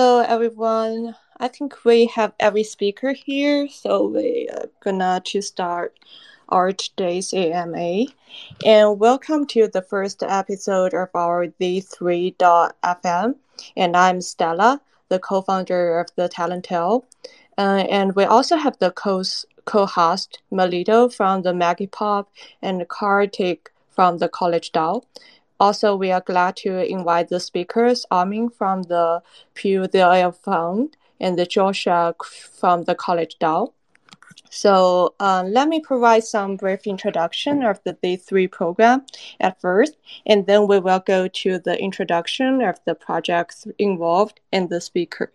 Hello, everyone. I think we have every speaker here, so we are gonna to start our today's AMA. And welcome to the first episode of our Z3.fm. And I'm Stella, the co-founder of the Talentale. Uh, and we also have the co co-host Melito from the MagiPop and Kartik from the College DAO. Also, we are glad to invite the speakers, Armin from the Puzzle Fund and the Joshua from the College DAO. So um, let me provide some brief introduction of the Z3 program at first, and then we will go to the introduction of the projects involved and the speaker.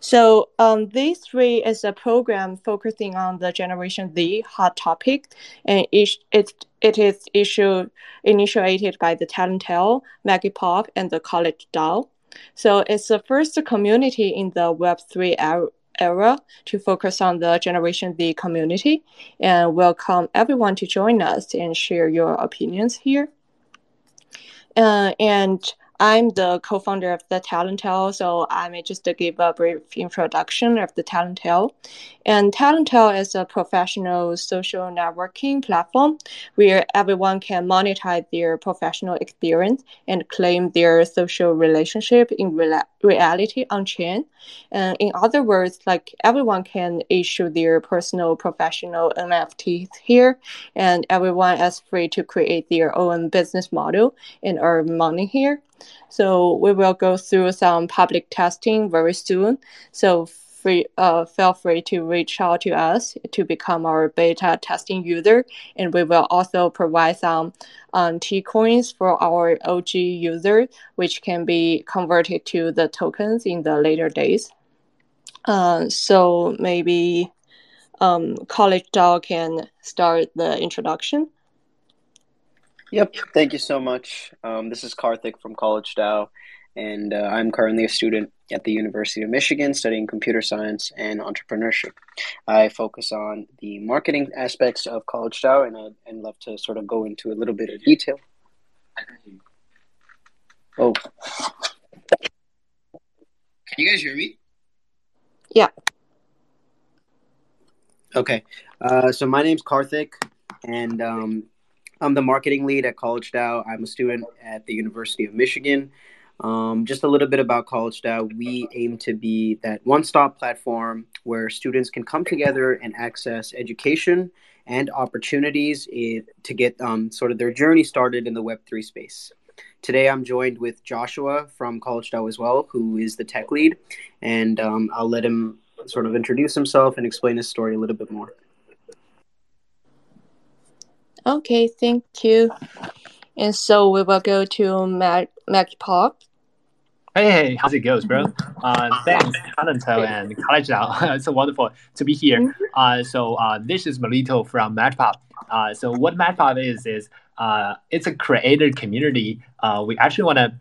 So um, Z3 is a program focusing on the Generation Z hot topic, and it, it, it is issued, initiated by the Talentale, Maggie Pop, and the College DAO. So it's the first community in the Web3 era, era to focus on the Generation Z community, and welcome everyone to join us and share your opinions here. Uh, and I'm the co-founder of the Talentale, so I may just give a brief introduction of the Talentale. And Talentale is a professional social networking platform where everyone can monetize their professional experience and claim their social relationship in re- reality on chain. And in other words, like everyone can issue their personal professional NFTs here, and everyone is free to create their own business model and earn money here. So we will go through some public testing very soon. So free, uh, feel free to reach out to us to become our beta testing user. And we will also provide some um, T coins for our OG user, which can be converted to the tokens in the later days. Uh, so maybe um, College DAO can start the introduction. Yep. Thank you so much. Um, this is Karthik from College DAO, and uh, I'm currently a student at the University of Michigan studying computer science and entrepreneurship. I focus on the marketing aspects of College DAO, and I'd and love to sort of go into a little bit of detail. Oh. Can you guys hear me? Yeah. Okay. Uh, so my name's Karthik, and um, I'm the marketing lead at College DAO. I'm a student at the University of Michigan. Um, just a little bit about College DAO. We aim to be that one stop platform where students can come together and access education and opportunities in, to get um, sort of their journey started in the Web3 space. Today, I'm joined with Joshua from College DAO as well, who is the tech lead, and um, I'll let him sort of introduce himself and explain his story a little bit more. Okay, thank you. And so we will go to Mac, Mac Pop. Hey, hey, how's it goes, bro? Uh, thanks, Talentale and College DAO. it's so wonderful to be here. Mm-hmm. Uh, so uh, this is Melito from MagiPop. Uh, so what MagiPop is is uh, it's a creator community. Uh, we actually want to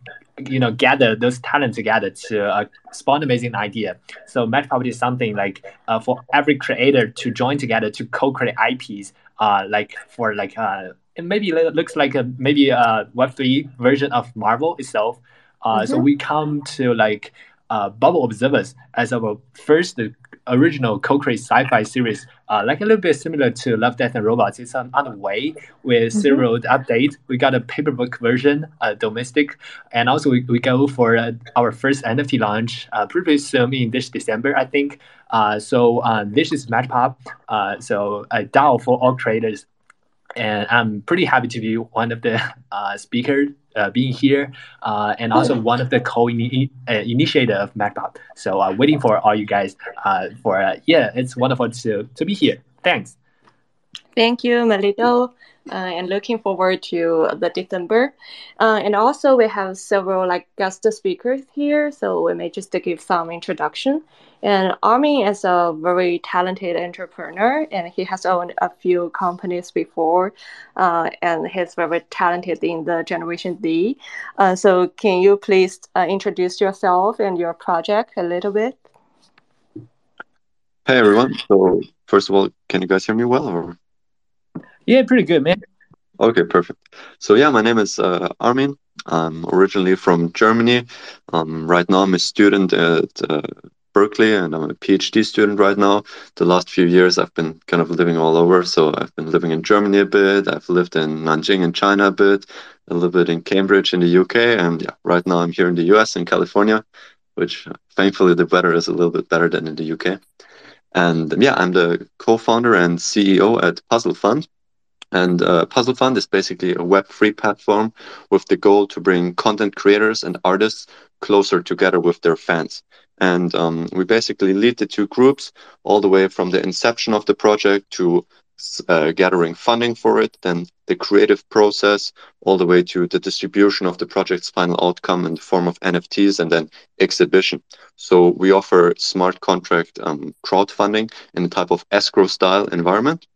you know gather those talent together to uh, spawn amazing idea so MagiPop is something like uh, for every creator to join together to co-create ips uh, like for like uh, it maybe it looks like a maybe a Web3 version of Marvel itself. Uh, mm-hmm. So we come to like uh, Bubble Observers as our first original co-create sci-fi series, uh, like a little bit similar to Love, Death, and Robots. It's on, on the way with mm-hmm. several updates. We got a paperback version, uh, domestic, and also we, we go for uh, our first NFT launch uh, pretty soon in this December, I think. Uh, so uh, this is MagiPop, uh, so a DAO for all creators. And I'm pretty happy to be one of the uh, speakers uh, being here, uh, and also one of the co-initiator of MagiPop. So uh, waiting for all you guys uh, for uh, yeah, it's wonderful to to be here. Thanks. Thank you, Melito uh, and looking forward to the December. Uh, and also we have several like guest speakers here, so we may just give some introduction. And Armin is a very talented entrepreneur, and he has owned a few companies before, uh, and he's very talented in the Generation Z. Uh, so can you please uh, introduce yourself and your project a little bit? Hey everyone. So first of all, can you guys hear me well? Or? Yeah, pretty good, man. Okay, perfect. So yeah, my name is uh, Armin. I'm originally from Germany. Um, right now, I'm a student at uh, Berkeley and I'm a PhD student right now. The last few years, I've been kind of living all over. So I've been living in Germany a bit. I've lived in Nanjing in China a bit, a little bit in Cambridge in the UK. And yeah, right now I'm here in the US in California, which thankfully the weather is a little bit better than in the UK. And yeah, I'm the co founder and CEO at Puzzle Fund. And uh, Puzzle Fund is basically a Web3 platform with the goal to bring content creators and artists closer together with their fans. And um, we basically lead the two groups all the way from the inception of the project to uh, gathering funding for it, then the creative process, all the way to the distribution of the project's final outcome in the form of NFTs and then exhibition. So we offer smart contract um, crowdfunding in a type of escrow style environment.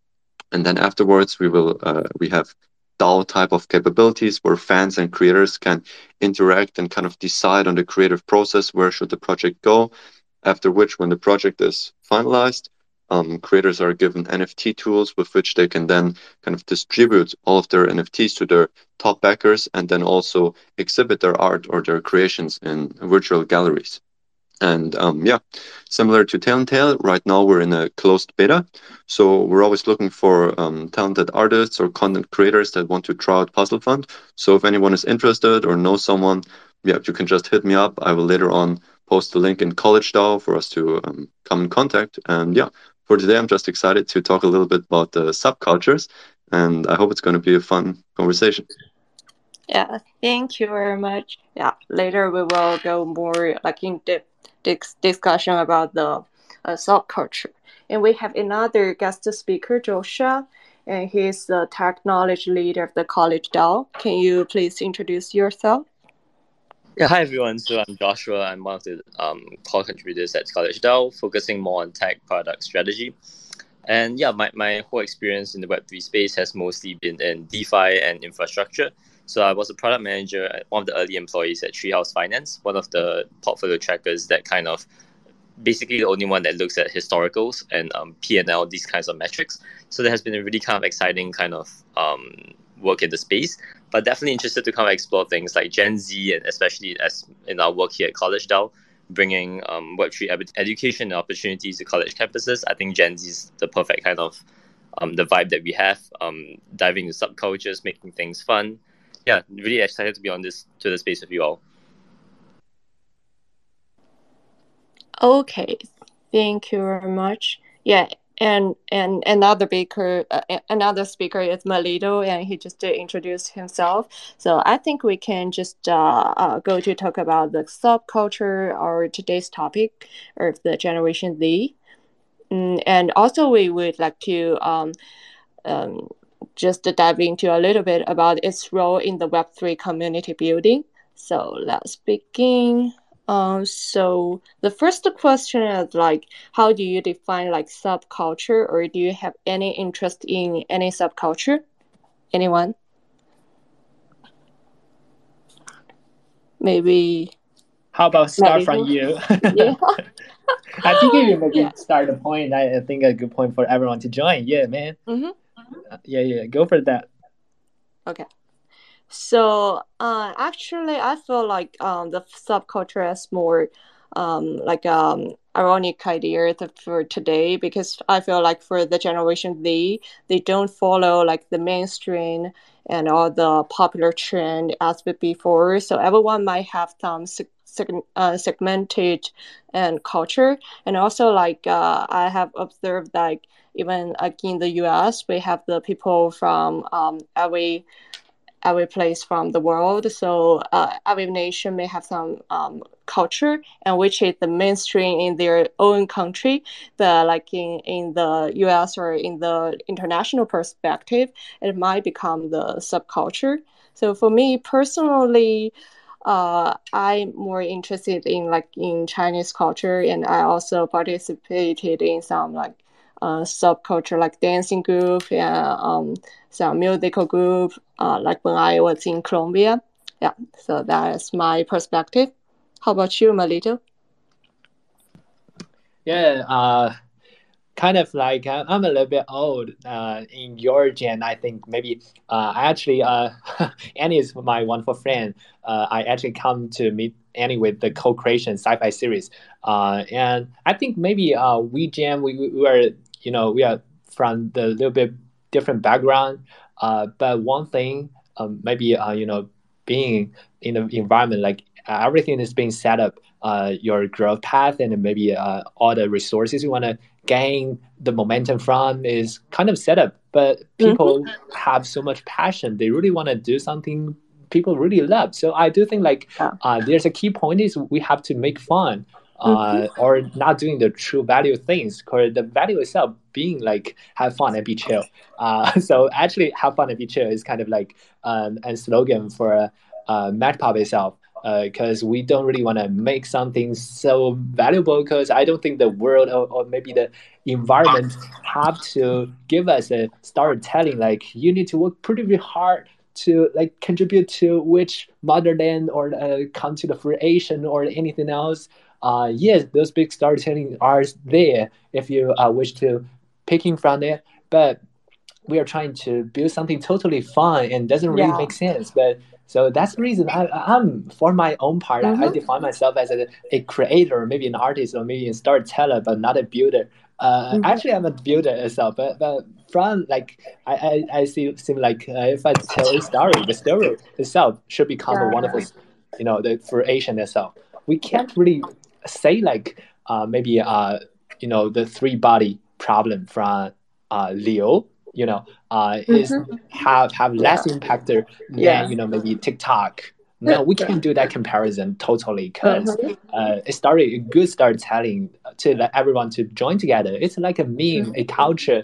And then afterwards, we will uh, we have DAO type of capabilities where fans and creators can interact and kind of decide on the creative process where should the project go. After which, when the project is finalized, um, creators are given NFT tools with which they can then kind of distribute all of their NFTs to their top backers and then also exhibit their art or their creations in virtual galleries. And um, yeah, similar to Tail right now we're in a closed beta. So we're always looking for um, talented artists or content creators that want to try out Puzzle Fund. So if anyone is interested or knows someone, yeah, you can just hit me up. I will later on post the link in College DAO for us to um, come in contact. And yeah, for today, I'm just excited to talk a little bit about the subcultures. And I hope it's going to be a fun conversation. Yeah, thank you very much. Yeah, later we will go more like in depth discussion about the uh, subculture. And we have another guest speaker, Joshua, and he's the technology leader of the College DAO. Can you please introduce yourself? Yeah, hi everyone. So I'm Joshua. I'm one of the um, core contributors at College DAO, focusing more on tech product strategy. And yeah, my, my whole experience in the Web3 space has mostly been in DeFi and infrastructure. So I was a product manager, one of the early employees at Treehouse Finance, one of the portfolio trackers that kind of basically the only one that looks at historicals and um, P&L, these kinds of metrics. So there has been a really kind of exciting kind of um, work in the space, but definitely interested to kind of explore things like Gen Z and especially as in our work here at College DAO, bringing um, Web3 ed- education and opportunities to college campuses. I think Gen Z is the perfect kind of um, the vibe that we have, um, diving into subcultures, making things fun, yeah, really excited to be on this to the space with you all. Okay, thank you very much. Yeah, and and another speaker, uh, another speaker is Melito, and he just introduced himself. So I think we can just uh, uh, go to talk about the subculture or today's topic of the Generation Z, mm, and also we would like to um, um, just dive into a little bit about its role in the Web3 community building. So let's begin. Um, so the first question is like, how do you define like subculture, or do you have any interest in any subculture? Anyone? Maybe. How about start from you? yeah. I think you maybe yeah. start a point, I think a good point for everyone to join. Yeah, man. Mm-hmm. Uh, yeah, yeah, go for that. Okay. So uh, actually, I feel like um, the subculture is more um, like um ironic idea for today because I feel like for the generation Z, they don't follow like the mainstream and all the popular trend as before. So everyone might have some uh, segmented and culture, and also like uh, I have observed like even like in the US, we have the people from um, every every place from the world. So uh, every nation may have some um, culture, and which is the mainstream in their own country. But like in, in the US or in the international perspective, it might become the subculture. So for me personally, uh, I'm more interested in like in Chinese culture, and I also participated in some like uh, subculture like dancing group and um, some musical group uh, like when I was in Colombia. Yeah, so that is my perspective. How about you, Melito? Yeah, uh, kind of like uh, I'm a little bit old uh, in your gen. I think maybe uh, I actually uh, Annie is my wonderful friend. Uh, I actually come to meet Annie with the co-creation sci-fi series, uh, and I think maybe uh, we jam. We, we are you know we are from the little bit different background, uh, but one thing um, maybe uh, you know being in the environment like everything is being set up uh, your growth path and maybe uh, all the resources you want to gain the momentum from is kind of set up. But people mm-hmm. have so much passion. They really want to do something people really love. So i do think like uh, there's a key point is we have to make fun uh, mm-hmm. or not doing the true value things because the value itself being like have fun and be chill uh, so actually have fun and be chill is kind of like um, a slogan for uh, MagiPop itself because uh, we don't really want to make something so valuable because I don't think the world or, or, maybe the environment have to give us a storytelling like you need to work pretty hard to like contribute to which motherland or uh, come to the fruition or anything else. Uh, yes, those big storytelling are there if you uh, wish to picking from it, but we are trying to build something totally fun and doesn't really yeah. make sense. But so that's the reason I, am for my own part, mm-hmm. I, I, mm-hmm. define myself as a, a, creator, maybe an artist or maybe a storyteller, but not a builder. Uh, mm-hmm. Actually, I'm a builder itself, but, but from like I, I, I see seem like uh, if I tell a story, the story itself should become yeah. a wonderful, you know, the fruition itself. We can't really say like uh, maybe uh, you know the three body problem from uh, Liu you know, uh, is mm-hmm. have have less yeah. impact than yeah. you know maybe TikTok. No, we can't do that comparison totally because mm-hmm. uh, it started a good storytelling to let everyone to join together. It's like a meme, mm-hmm. a culture.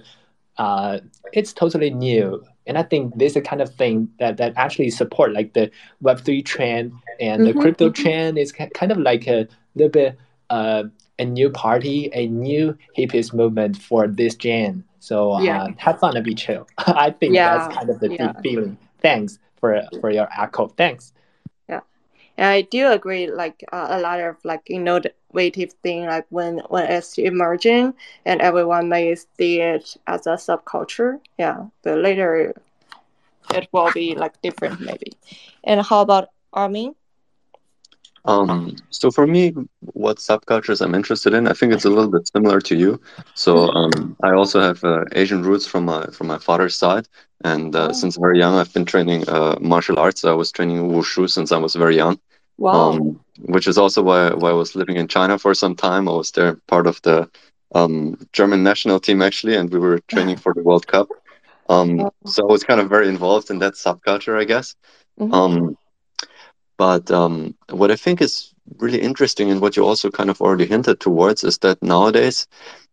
Uh, it's totally new, and I think this is the kind of thing that that actually support like the Web three trend and the mm-hmm. crypto trend is kind of like a little bit uh, a new party, a new hippies movement for this gen. So uh, yeah. have fun and be chill. I think yeah. that's kind of the yeah. deep feeling. Thanks for for your echo. Thanks. And I do agree. Like uh, a lot of like innovative thing, like when when it's emerging and everyone may see it as a subculture. Yeah, but later it will be like different maybe. And how about Armin? Um, so for me, what subcultures I'm interested in, I think it's a little bit similar to you. So um, I also have uh, Asian roots from my from my father's side, and uh, oh. since very young, I've been training uh, martial arts. I was training wushu since I was very young. Wow. Um, which is also why why I was living in China for some time. I was there part of the um, German national team actually, and we were training for the World Cup. Um, so I was kind of very involved in that subculture, I guess. Mm-hmm. Um, but um, what I think is really interesting and what you also kind of already hinted towards is that nowadays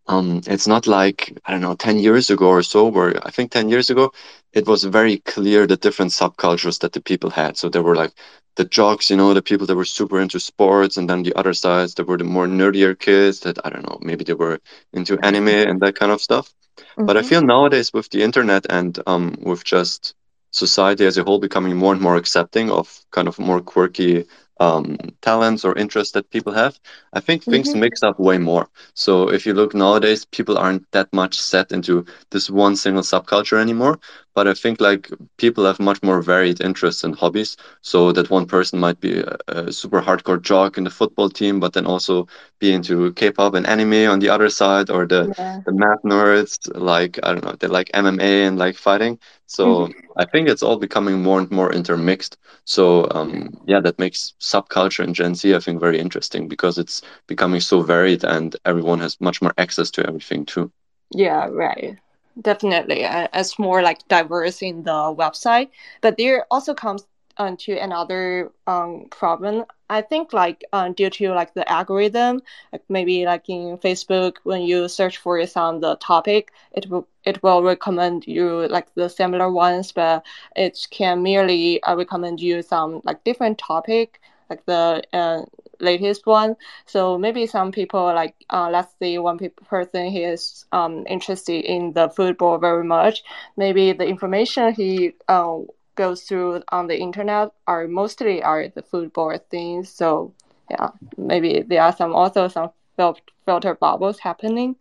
um, it's not like I don't know 10 years ago or so where I think 10 years ago it was very clear the different subcultures that the people had. So there were like the jocks, you know, the people that were super into sports, and then the other sides that were the more nerdier kids that I don't know, maybe they were into anime and that kind of stuff. Mm-hmm. But I mm-hmm. feel nowadays with the internet and um, with just society as a whole becoming more and more accepting of kind of more quirky um, talents or interests that people have, I think things mm-hmm. mix up way more. So if you look nowadays, people aren't that much set into this one single subculture anymore. But I think like people have much more varied interests and hobbies. So that one person might be a, a super hardcore jock in the football team, but then also be into K-pop and anime on the other side, or the yeah. the math nerds like I don't know, they like MMA and like fighting. So mm-hmm. I think it's all becoming more and more intermixed. So um, yeah, that makes subculture in Gen Z I think very interesting because it's becoming so varied and everyone has much more access to everything too. Yeah, right definitely uh, it's more like diverse in the website but there also comes um, to another um, problem. I think like um, due to like the algorithm like maybe like in facebook when you search for some the topic it will it will recommend you like the similar ones but it can merely uh, recommend you some like different topic like the uh, latest one. So maybe some people like uh, let's say one pe- person he is um, interested in the football very much. Maybe the information he uh, goes through on the internet are mostly are the football things. So yeah, maybe there are some also some fil- filter bubbles happening.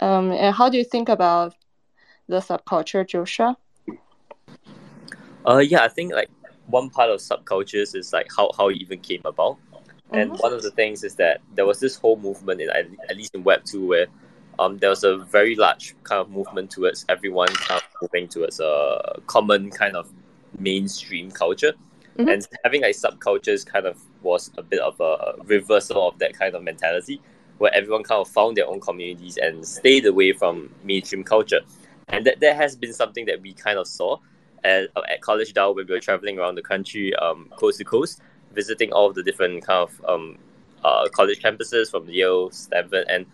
Um, and how do you think about the subculture, Joshua? Uh, yeah, I think like one part of subcultures is like how, how it even came about. And Mhm. one of the things is that there was this whole movement in at least in Web two where um, there was a very large kind of movement towards everyone kind of moving towards a common kind of mainstream culture. Mhm. And having like subcultures kind of was a bit of a reversal of that kind of mentality where everyone kind of found their own communities and stayed away from mainstream culture. And that, that has been something that we kind of saw at, at College DAO when we were traveling around the country, um, coast to coast, visiting all of the different kind of um, uh, college campuses from Yale, Stanford, and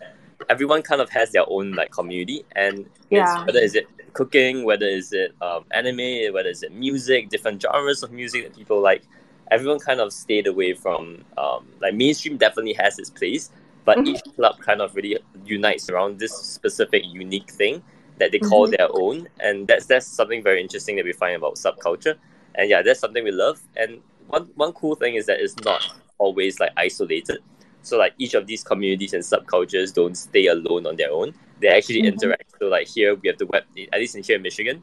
everyone kind of has their own like community. And it's, Yeah. whether is it cooking, whether is it um, anime, whether is it music, different genres of music that people like, everyone kind of stayed away from um, like mainstream. Definitely has its place, but Mhm. each club kind of really unites around this specific unique thing that they call their own and that's that's something very interesting that we find about subculture and yeah that's something we love and one one cool thing is that it's not always like isolated so like each of these communities and subcultures don't stay alone on their own they actually Mhm. interact so like here we have the web at least in here in michigan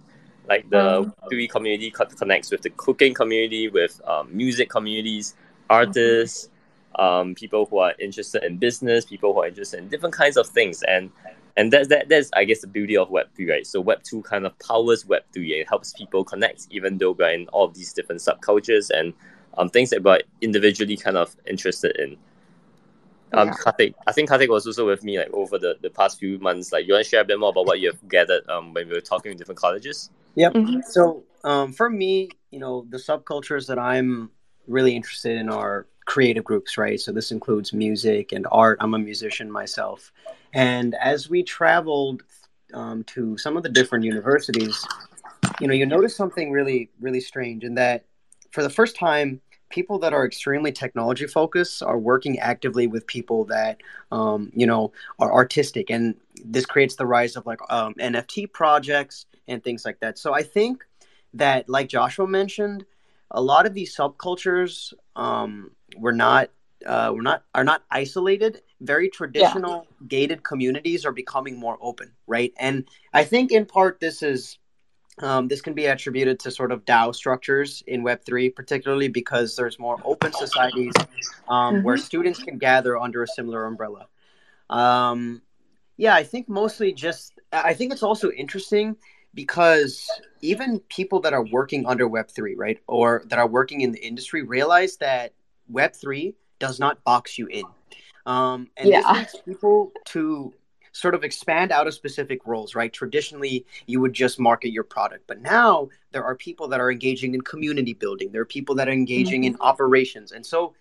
like the Um. three community co- connects with the cooking community with um, music communities artists um, people who are interested in business people who are interested in different kinds of things and and that's that that's I guess the beauty of Web three, right? So Web two kind of powers Web three. It helps people connect, even though we're in all these different subcultures and um, things that we're individually kind of interested in. Um, Yeah. Karthik, I think Karthik was also with me like over the, the past few months. Like, you want to share a bit more about what you have gathered um when we were talking with different colleges? Yep. Mhm. So, um, for me, you know, the subcultures that I'm really interested in are creative groups, right? So this includes music and art. I'm a musician myself, and as we traveled um, to some of the different universities, you know, you notice something really, really strange in that for the first time. People that are extremely technology focused are working actively with people that, um, you know, are artistic, and this creates the rise of like um, NFT projects and things like that. So I think that, like Joshua mentioned, a lot of these subcultures um, were not uh, were not are not isolated. Very traditional gated communities are becoming more open, right? And I think in part this is um, this can be attributed to sort of DAO structures in Web three, particularly because there's more open societies um, where students can gather under a similar umbrella. Um, yeah, I think mostly just I think it's also interesting because even people that are working under Web3, right, or that are working in the industry realize that Web3 does not box you in. Um, and Yeah. this leads people to sort of expand out of specific roles, right? Traditionally, you would just market your product, but now there are people that are engaging in community building. There are people that are engaging in operations. And so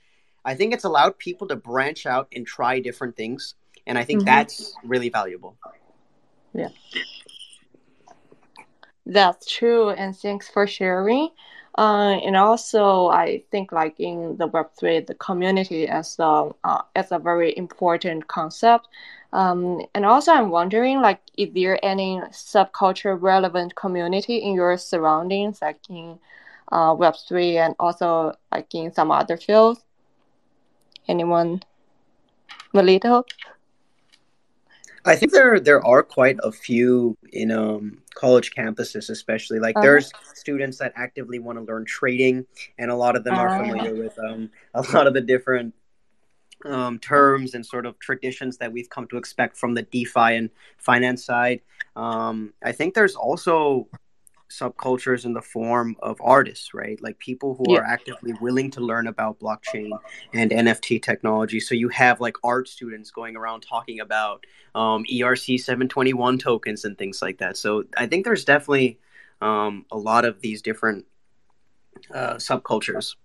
I think it's allowed people to branch out and try different things. And I think Mhm. that's really valuable. Yeah. That's true, and thanks for sharing. Uh, and also, I think like in the Web three, the community as a uh, as a very important concept. Um, and also, I'm wondering like, is there any subculture relevant community in your surroundings, like in uh, Web three, and also like in some other fields? Anyone? Melito? I think there there are quite a few in um, college campuses, especially like Uh-huh. there's students that actively want to learn trading, and a lot of them are Ah. familiar with um, a lot of the different um, terms and sort of traditions that we've come to expect from the DeFi and finance side. Um, I think there's also subcultures in the form of artists, right? Like people who Yeah. are actively willing to learn about blockchain and NFT technology. So you have like art students going around talking about um, ERC 721 tokens and things like that. So I think there's definitely um, a lot of these different uh, subcultures.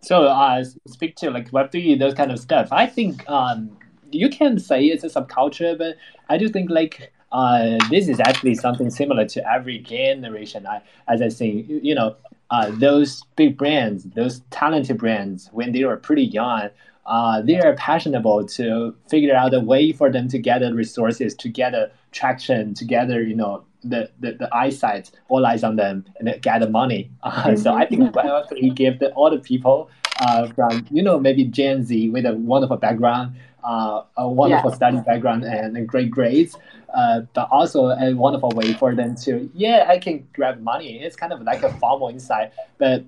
So, uh, speak to like Web three, those kind of stuff. I think um, you can say it's a subculture, but I do think like uh, this is actually something similar to every generation. I, as I say, you, know, uh, those big brands, those talented brands, when they were pretty young, uh, they are passionate to figure out a way for them to gather resources, to gather traction, to gather, you know, the, the, the eyesight, all eyes on them, and gather money. Uh, So I think Web3 give the, all the people uh, from, you know, maybe Gen Z with a wonderful background, uh, a wonderful yeah. study background and great grades, uh, but also a wonderful way for them to, yeah, I can grab money. It's kind of like a formal inside, but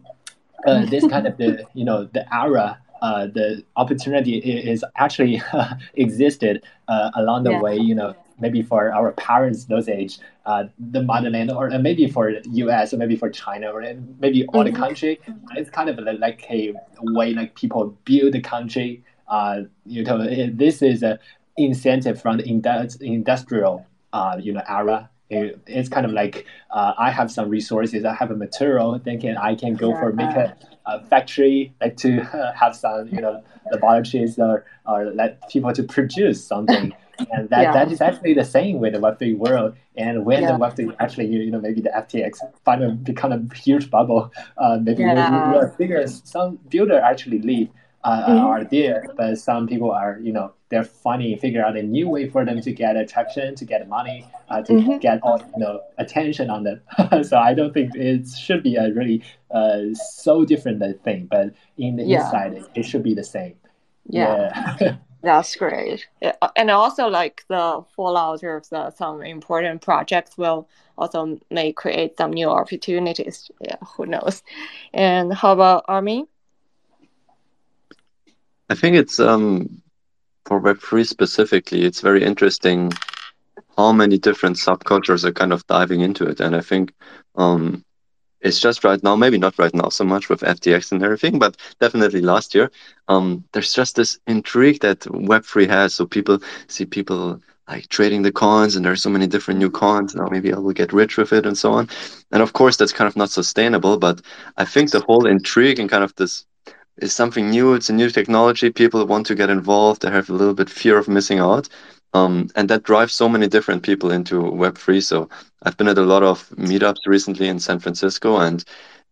uh, this kind of the, you know, the era uh, the opportunity is actually existed uh, along the yeah. way. You know, maybe for our parents those age, uh, the motherland, or maybe for U.S. or maybe for China, or maybe all mm-hmm. the country. It's kind of like a way like people build the country. Uh, you know, this is a incentive from the industri- industrial, uh, you know, era. It, it's kind of like uh, I have some resources, I have a material, thinking I can go for make a uh, factory, like to uh, have some, you know, laboratories or, or let people to produce something. And that, yeah. that is actually the same with the Web3 world. And when yeah. the Web3 actually, you, know, maybe the FTX finally become a huge bubble, uh, maybe yeah. you figure some builder actually leave uh, mm-hmm. are there, but some people are, you know, they're funny, figure out a new way for them to get attraction, to get money, uh, to mm-hmm. get all, you know, attention on them. so I don't think it should be a really uh, so different thing, but in the yeah. inside, it, it, should be the same. Yeah. yeah. That's great. And also, like the fallout of the, some important projects will also may create some new opportunities. Yeah, who knows? And how about Armin? I think it's um, for Web3 specifically, it's very interesting how many different subcultures are kind of diving into it. And I think um, it's just right now, maybe not right now so much with FTX and everything, but definitely last year, um, there's just this intrigue that Web3 has. So people see people like trading the coins and there's so many different new coins now maybe i will get rich with it and so on and of course that's kind of not sustainable but i think the whole intrigue and kind of this is something new. It's a new technology. People want to get involved. They have a little bit fear of missing out. Um, and that drives so many different people into Web3. So I've been at a lot of meetups recently in San Francisco, and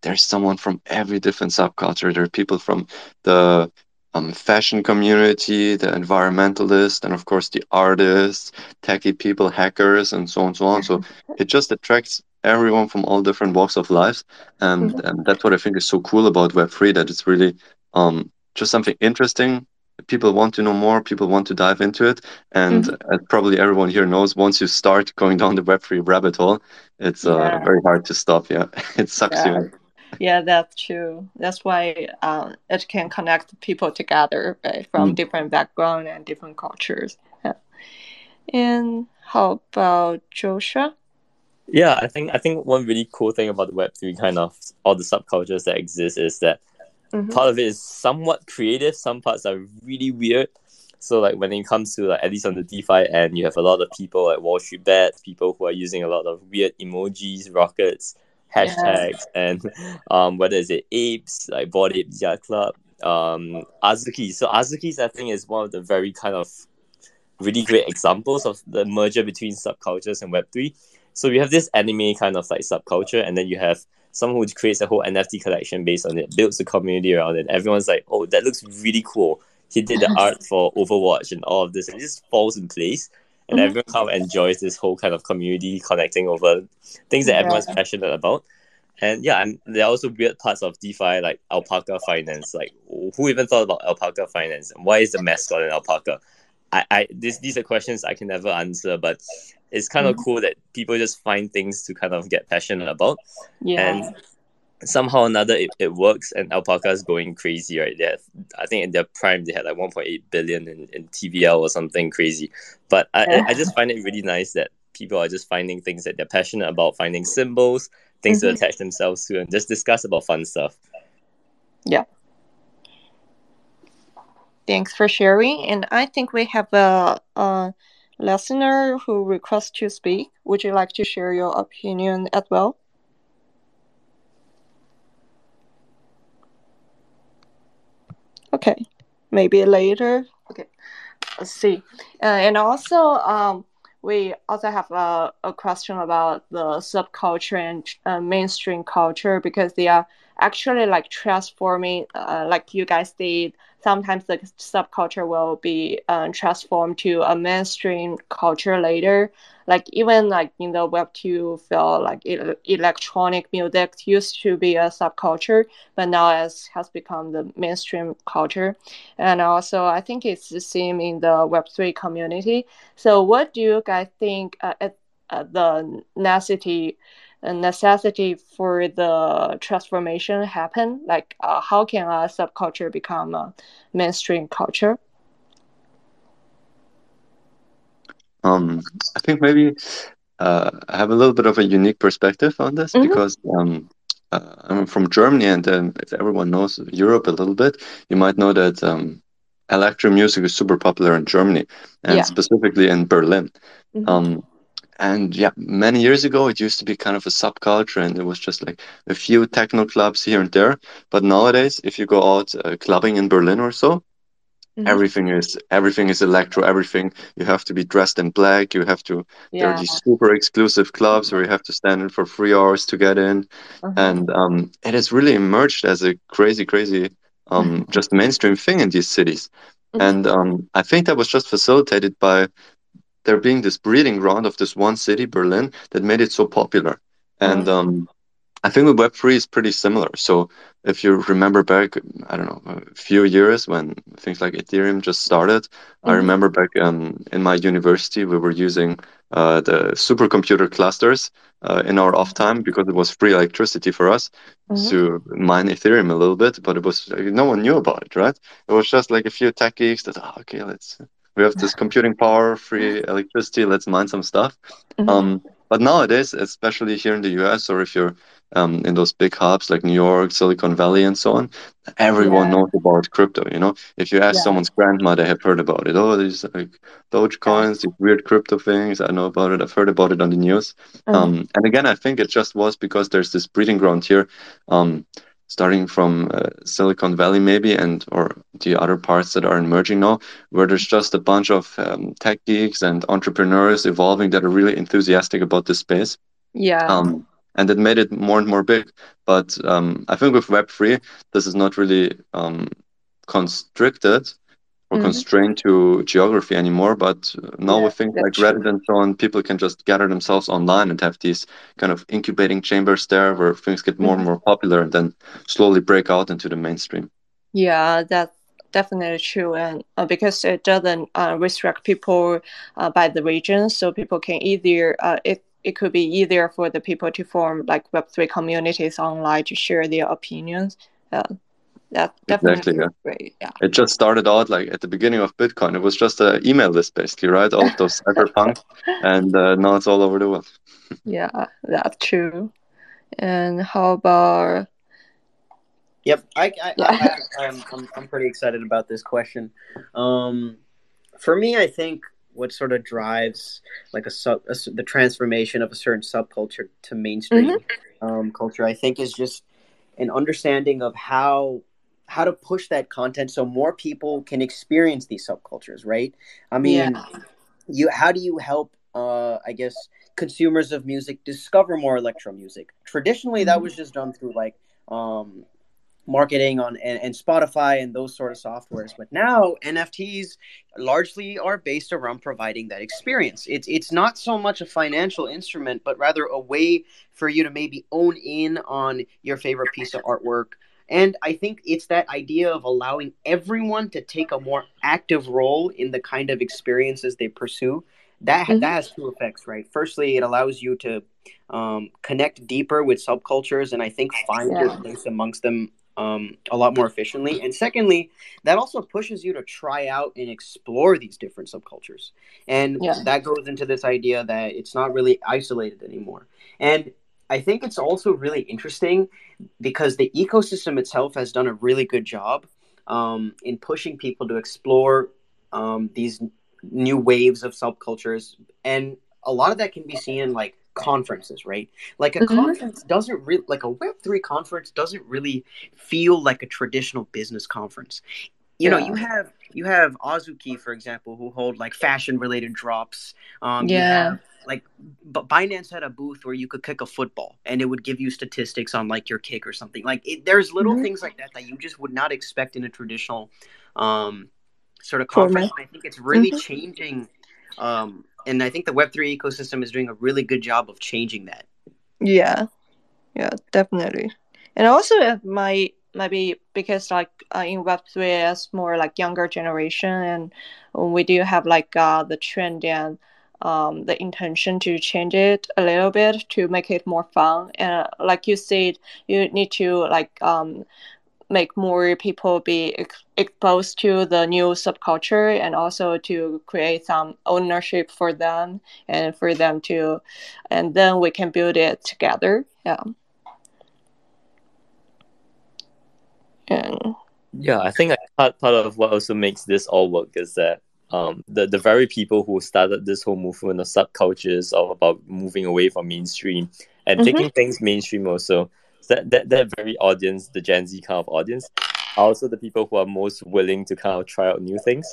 there's someone from every different subculture. There are people from the um, fashion community, the environmentalist, and of course the artists, techie people, hackers, and so on and so on. So it just attracts everyone from all different walks of life, and, mm-hmm. and that's what I think is so cool about Web3 that it's really um, just something interesting. People want to know more. People want to dive into it, and mm-hmm. probably everyone here knows. Once you start going down the Web3 rabbit hole, it's uh, yeah. very hard to stop. Yeah, it sucks yeah. you. Yeah, that's true. That's why um, it can connect people together right, from mm. different background and different cultures. Yeah. And how about Joshua? Yeah, I think I think one really cool thing about the Web three kind of all the subcultures that exist is that mm-hmm. part of it is somewhat creative. Some parts are really weird. So like when it comes to like at least on the DeFi end, you have a lot of people like Wall Street Bets, people who are using a lot of weird emojis, rockets, hashtags, yeah. and um whether it's it apes like Bored Ape Yacht Club, um Azuki. So Azuki's I think is one of the very kind of really great examples of the merger between subcultures and Web three so you have this anime kind of like subculture, and then you have someone who creates a whole NFT collection based on it, builds a community around it. Everyone's like, oh, that looks really cool. He did the art for Overwatch and all of this, and it just falls in place. And mm-hmm. everyone kind of enjoys this whole kind of community connecting over things that yeah. everyone's passionate about. And yeah, and there are also weird parts of DeFi like alpaca finance. Like, who even thought about alpaca finance? And why is the mascot an alpaca? I, I this, these are questions I can never answer, but it's kind of mm. cool that people just find things to kind of get passionate about. Yeah. And somehow or another it, it works and alpaca is going crazy right there i think in their prime they had like 1.8 billion in, in tvl or something crazy but I, yeah. I just find it really nice that people are just finding things that they're passionate about finding symbols things mm-hmm. to attach themselves to and just discuss about fun stuff yeah thanks for sharing and i think we have a, a listener who requests to speak. Would you like to share your opinion as well? Okay, maybe later. Okay, let's see. Uh, and also, um, we also have a, a question about the subculture and uh, mainstream culture because they are actually like transforming, uh, like you guys did. Sometimes the subculture will be uh, transformed to a mainstream culture later. Like even like in the Web two field, like electronic music used to be a subculture, but now as has become the mainstream culture. And also, I think it's the same in the Web three community. So, what do you guys think? Uh, uh, the necessity necessity for the transformation happen? Like, uh, how can a subculture become a mainstream culture? Um, I think maybe uh, I have a little bit of a unique perspective on this mm-hmm. because um, uh, I'm from Germany, and um, if everyone knows Europe a little bit, you might know that um, electro music is super popular in Germany, and yeah. specifically in Berlin. Mm-hmm. And yeah, many years ago, it used to be kind of a subculture, and it was just like a few techno clubs here and there. But nowadays, if you go out uh, clubbing in Berlin or so, mm-hmm. everything is everything is electro. Everything you have to be dressed in black. You have to. Yeah. There are these super exclusive clubs where you have to stand in for three hours to get in, uh-huh. and um, it has really emerged as a crazy, crazy, um, just mainstream thing in these cities. Mm-hmm. And um, I think that was just facilitated by there being this breeding ground of this one city, Berlin, that made it so popular. And um, I think with Web3 is pretty similar. So if you remember back, I don't know, a few years when things like Ethereum just started, mm-hmm. I remember back um, in my university, we were using uh, the supercomputer clusters uh, in our off time because it was free electricity for us mm-hmm. to mine Ethereum a little bit, but it was no one knew about it, right? It was just like a few tech geeks that, oh, okay, let's we have this computing power, free electricity. Let's mine some stuff. Mm-hmm. Um, but nowadays, especially here in the US, or if you're um, in those big hubs like New York, Silicon Valley, and so on, everyone yeah. knows about crypto. You know, if you ask yeah. someone's grandma, they have heard about it. Oh, these like Dogecoins, these weird crypto things. I know about it. I've heard about it on the news. Mm-hmm. Um, and again, I think it just was because there's this breeding ground here. Um, starting from uh, Silicon Valley maybe and or the other parts that are emerging now, where there's just a bunch of um, tech geeks and entrepreneurs evolving that are really enthusiastic about this space. Yeah. Um, and it made it more and more big. But um, I think with Web three, this is not really um, constricted or mm-hmm. constrained to geography anymore. But now yeah, with things like Reddit and so on, people can just gather themselves online and have these kind of incubating chambers there where things get more mm-hmm. and more popular and then slowly break out into the mainstream. Yeah, that's definitely true. And uh, because it doesn't uh, restrict people uh, by the region, so people can either, uh, it, it could be easier for the people to form like Web3 communities online to share their opinions. Yeah, definitely exactly, yeah. great. Yeah. It just started out like at the beginning of Bitcoin. It was just an email list, basically, right? All of those cypherpunk, and uh, now it's all over the world. yeah, that's true. And how about? Yep, I, I, yeah. I, am I'm, I'm pretty excited about this question. Um, for me, I think what sort of drives like a sub a, the transformation of a certain subculture to mainstream mm-hmm. um, culture, I think, is just an understanding of how how to push that content so more people can experience these subcultures, right? I mean, yeah. you how do you help uh I guess consumers of music discover more electro music? Traditionally that was mm-hmm. just done through like um marketing on and, and, Spotify and those sort of softwares. But now NFTs largely are based around providing that experience. It's it's not so much a financial instrument, but rather a way for you to maybe own in on your favorite piece of artwork. And I think it's that idea of allowing everyone to take a more active role in the kind of experiences they pursue. That mm-hmm. that has two effects, right? Firstly, it allows you to um, connect deeper with subcultures, and I think find yeah. your place amongst them um, a lot more efficiently. And secondly, that also pushes you to try out and explore these different subcultures. And yeah. that goes into this idea that it's not really isolated anymore. And I think it's also really interesting because the ecosystem itself has done a really good job um, in pushing people to explore um, these new waves of subcultures. And a lot of that can be seen in like conferences, right? Like a mm-hmm. conference doesn't really like a Web three conference doesn't really feel like a traditional business conference. You yeah. know, you have you have Azuki, for example, who hold like fashion related drops. Um, yeah. Like but Binance had a booth where you could kick a football and it would give you statistics on like your kick or something. Like it, there's little mm-hmm. things like that that you just would not expect in a traditional um, sort of conference. I think it's really mm-hmm. changing. Um, and I think the Web3 ecosystem is doing a really good job of changing that. Yeah, yeah, definitely. And also, it might maybe because like uh, in Web3 it's more like younger generation, and we do have like uh, the trend and um, the intention to change it a little bit to make it more fun. And like you said, you need to like um, make more people be ex- exposed to the new subculture and also to create some ownership for them and for them to and then we can build it together yeah and yeah i think part, part of what also makes this all work is that um, the, the very people who started this whole movement of subcultures of about moving away from mainstream and mm-hmm. taking things mainstream also that, that that very audience, the Gen Z kind of audience, are also the people who are most willing to kind of try out new things,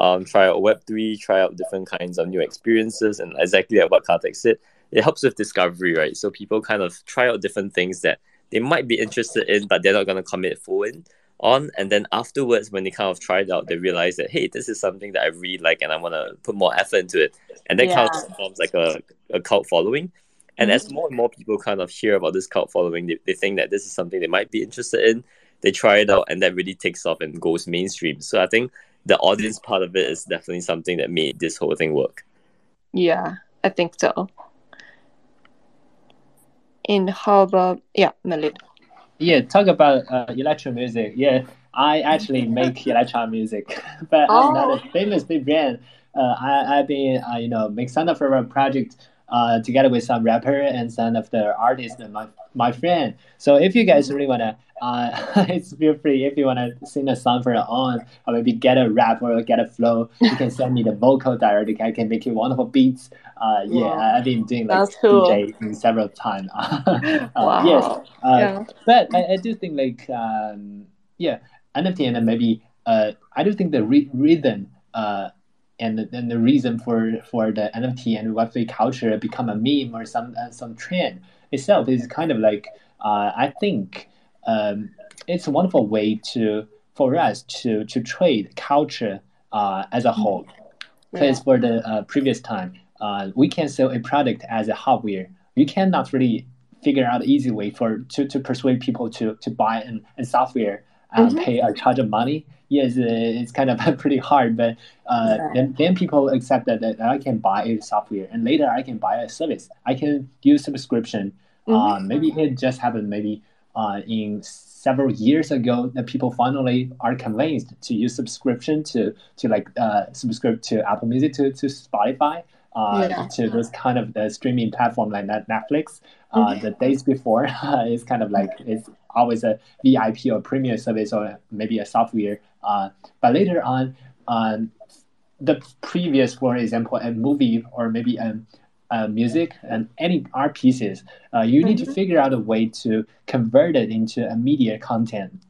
um, try out Web three, try out different kinds of new experiences, and exactly like what Karthik said, it helps with discovery, right? So people kind of try out different things that they might be interested in, but they're not gonna commit full in on, and then afterwards, when they kind of try it out, they realize that hey, this is something that I really like, and I want to put more effort into it, and that yeah. kind of forms like a, a cult following. And as mm-hmm. more and more people kind of hear about this cult following, they, they think that this is something they might be interested in. They try it out, and that really takes off and goes mainstream. So I think the audience part of it is definitely something that made this whole thing work. Yeah, I think so. And how about yeah, Melit? Yeah, talk about uh, electro music. Yeah, I actually make electro music, but oh. I'm not a famous big band. Uh, I I've been uh, you know make some of our project uh, together with some rapper and some of the artists and my, my friend. So if you guys really wanna, uh, it's feel free if you wanna sing a song for your own or maybe get a rap or get a flow, you can send me the vocal directly. I can make you wonderful beats. Uh, yeah, wow. I've been doing like cool. DJ several times. uh, wow. Yes, uh, yeah. but I, I do think like um, yeah, NFT and maybe uh, I do think the re- rhythm uh, and then the reason for for the NFT and Web3 culture become a meme or some uh, some trend itself is kind of like uh, I think um, it's a wonderful way to for us to to trade culture uh, as a whole. Because yeah. for the uh, previous time, uh, we can sell a product as a hardware. You cannot really figure out an easy way for to, to persuade people to to buy an, a software and mm-hmm. pay a charge of money yes, it's kind of pretty hard, but uh, yeah. then, then people accept that, that I can buy a software and later I can buy a service. I can use subscription. Mm-hmm. Uh, maybe it just happened maybe uh, in several years ago that people finally are convinced to use subscription to to like uh, subscribe to Apple Music to to Spotify. Uh, yeah. to those kind of the streaming platform like Netflix. Uh, mm-hmm. The days before is kind of like it's always a VIP or premium service or maybe a software uh, but later on, um, the previous, for example, a movie or maybe a, a music and any art pieces, uh, you need mm-hmm. to figure out a way to convert it into a media content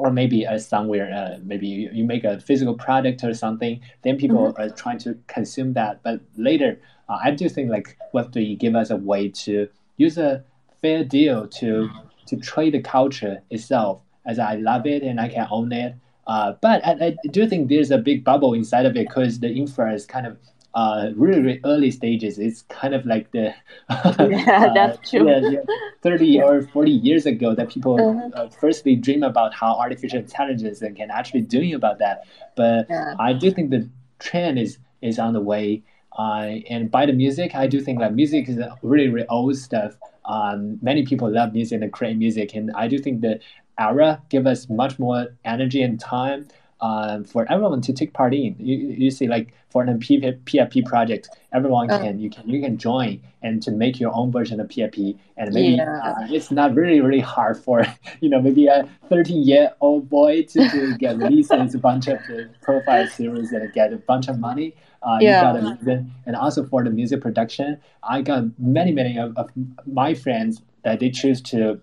or maybe a somewhere uh, maybe you, you, make a physical product or something then people mm-hmm. are trying to consume that. But later uh, i do think like web3 give us a way to use a fair deal to to trade the culture itself? As i love it and i can own it. Uh, but I, I, do think there's a big bubble inside of it because the infra is kind of uh, really, really early stages. It's kind of like the yeah, uh, that's true. Yeah, yeah, thirty or forty years ago that people uh-huh. uh, firstly dream about how artificial intelligence and can actually doing about that. But yeah. I do think the trend is is on the way. Uh, and by the music, I do think that music is really, really old stuff. Um, many people love music and create music, and I do think that era give us much more energy and time uh, for everyone to take part in. You, you see, like for an PFP project, everyone uh. can you can you can join and to make your own version of PFP. And maybe yeah. uh, it's not really really hard for you know maybe a 13 year old boy to, to get released as a bunch of the profile series and get a bunch of money. Uh, yeah. You got a reason. And also for the music production, I got many many of, of my friends that they choose to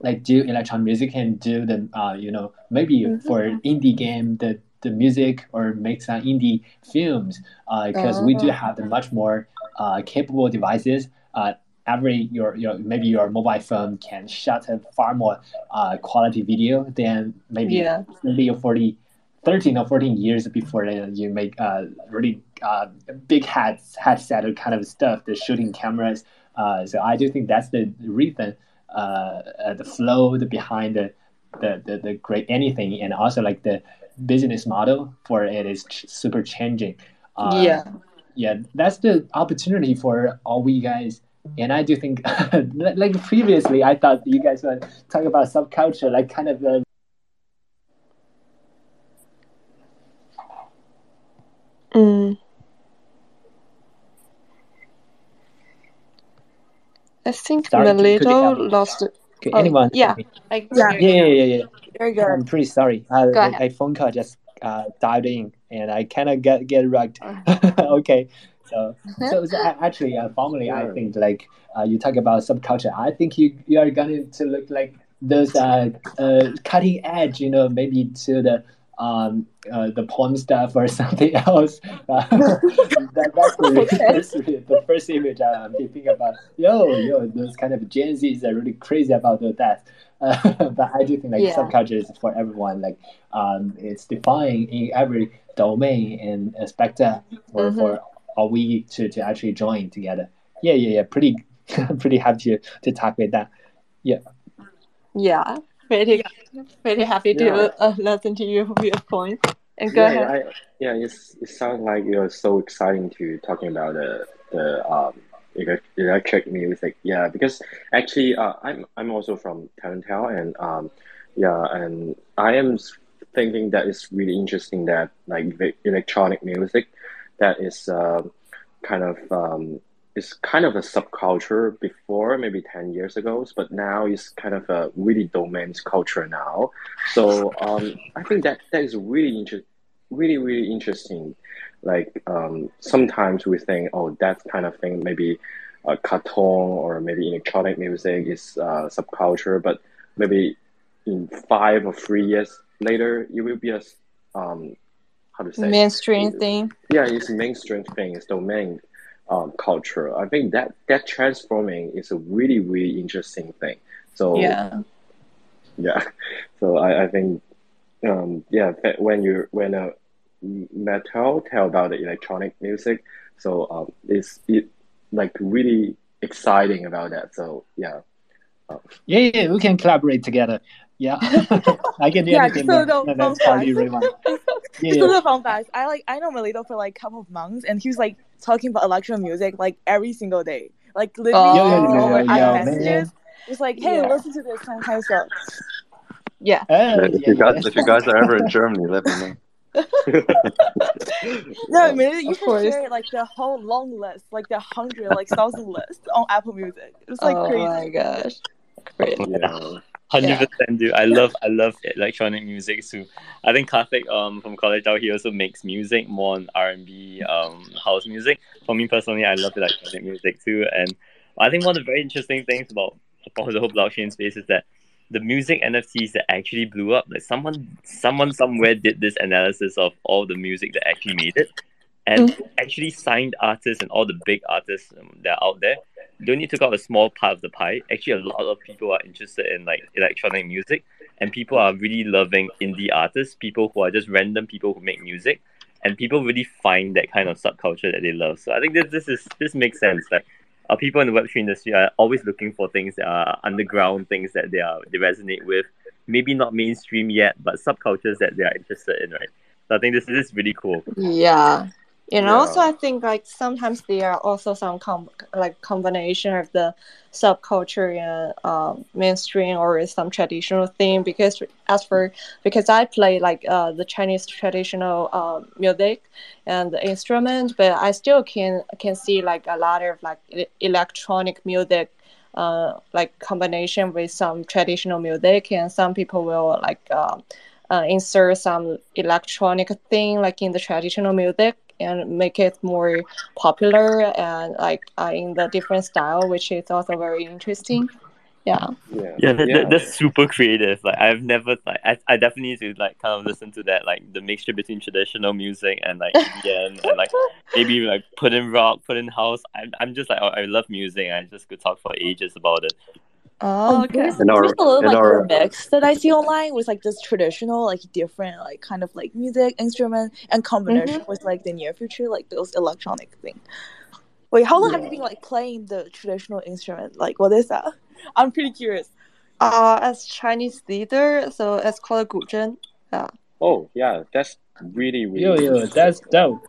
like do electronic music and do the uh, you know maybe mm-hmm. for indie game the the music or make some indie films because uh, we do oh. have the much more uh, capable devices. Uh, every your your maybe your mobile phone can shut a far more uh, quality video than maybe Yeah. 30 or 40 13 or 14 years before uh, you make uh, really uh, big heads headset kind of stuff the shooting cameras uh, so i do think that's the reason uh, uh, the flow the behind the, the the the great anything and also like the business model for it is ch- super changing uh, yeah. yeah, that's the opportunity for all we guys. And I do think, like previously, I thought you guys were talking about subculture, like kind of uh, Mm. I think Sorry, could- could you Melito lost. okay, Oh, anyone. yeah. I Yeah. Yeah, yeah, yeah, yeah. Very good. I'm pretty sorry. Uh, Go ahead. a phone call just uh, dialed in, and I cannot get get rugged. okay, so so, so actually, uh, formally, I think like uh, you talk about subculture. I think you you are going to look like those uh, uh, cutting edge, you know, maybe to the um uh, the porn stuff or something else. Uh, that, that's the, Okay. first, the first image I'm thinking about. Yo, yo, those kind of Gen Zs are really crazy about that. Uh, but I do think like Yeah. subculture is for everyone. Like um, it's defined in every domain and uh, specter for, Mhm. for all we to, to actually join together. Yeah, yeah, yeah. Pretty pretty happy to, to talk with that. Yeah. Yeah. Pretty, pretty happy to Yeah. uh, listen to your viewpoint. And go yeah, ahead. I, yeah, it's, it sounds like you're so exciting to talking about the the um electric music. Yeah, because actually, uh, I'm I'm also from Talentale, and um, yeah, and I am thinking that it's really interesting that like electronic music, that is uh, kind of um, is kind of a subculture before maybe 10 years ago but now it's kind of a really domain culture now so um, i think that that is really inter- really really interesting like um, sometimes we think oh that kind of thing maybe a cartoon or maybe electronic music is uh, subculture but maybe in five or three years later it will be a um, how to say Mainstream thing. yeah, it's mainstream thing. It's domain um, culture. I think that that transforming is a really really interesting thing. So Yeah. yeah. So I, I think um, yeah when you when a metal tell about the electronic music, so um, it's it like really exciting about that. So yeah. Yeah, yeah, we can collaborate together. Yeah, I can do Yeah, anything. so that- the that- fun that's probably fact- really one. Yeah, So yeah. the fun fact, I like I know Melito for like a couple of months, and he was like talking about electro music like every single day, like literally Oh, over yo, iMessages. man. It's like, hey, Yeah. listen to this kind of stuff. Yeah. Oh, if you guys yeah. if you guys are ever in Germany, let me know. No, Melito, you Of should course. share like the whole long list, like the hundred, like thousand list on Apple Music. It's like oh crazy. my gosh. Crazy. yeah. Hundred percent, dude. I love I love electronic music too. I think Karthik um from College DAO he also makes music more on R and B um house music. For me personally, I love electronic music too, and I think one of the very interesting things about about the whole blockchain space is that the music NFTs that actually blew up. Like someone someone somewhere did this analysis of all the music that actually made it, and actually signed artists and all the big artists um, that are out there they only took out a small part of the pie. Actually, a lot of people are interested in like electronic music, and people are really loving indie artists. People who are just random people who make music, and people really find that kind of subculture that they love. So I think this this is this makes sense. Like, uh, people in the Web three industry are always looking for things that are underground, things that they are they resonate with. Maybe not mainstream yet, but subcultures that they are interested in, right? So I think this, this is really cool. Yeah. And Yeah. also, I think like sometimes there are also some com- like combination of the subculture and um, mainstream or some traditional thing. Because as for because I play like uh, the Chinese traditional um, music and the instrument, but I still can can see like a lot of like electronic music uh, like combination with some traditional music, and some people will like uh, uh, insert some electronic thing like in the traditional music and make it more popular and like uh, in the different style, which is also very interesting. Yeah. Yeah, Yeah, that, yeah. That, that's super creative. Like I've never like I, I definitely need to like kind of listen to that like the mixture between traditional music and like EDM and like maybe like put in rock, put in house. I'm I'm just like oh, I love music. I just could talk for ages about it. Oh, okay. There's, In our- there's a little in like our- mix that I see online with like this traditional, like different, like kind of like music instrument and combination with like the near future, like those electronic thing. Wait, how long have you been like playing the traditional instrument? Like, what is that? I'm pretty curious. Uh, as Chinese leader, so it's called Guzheng. Yeah. Oh, yeah, that's really really. Yo, yo, that's dope.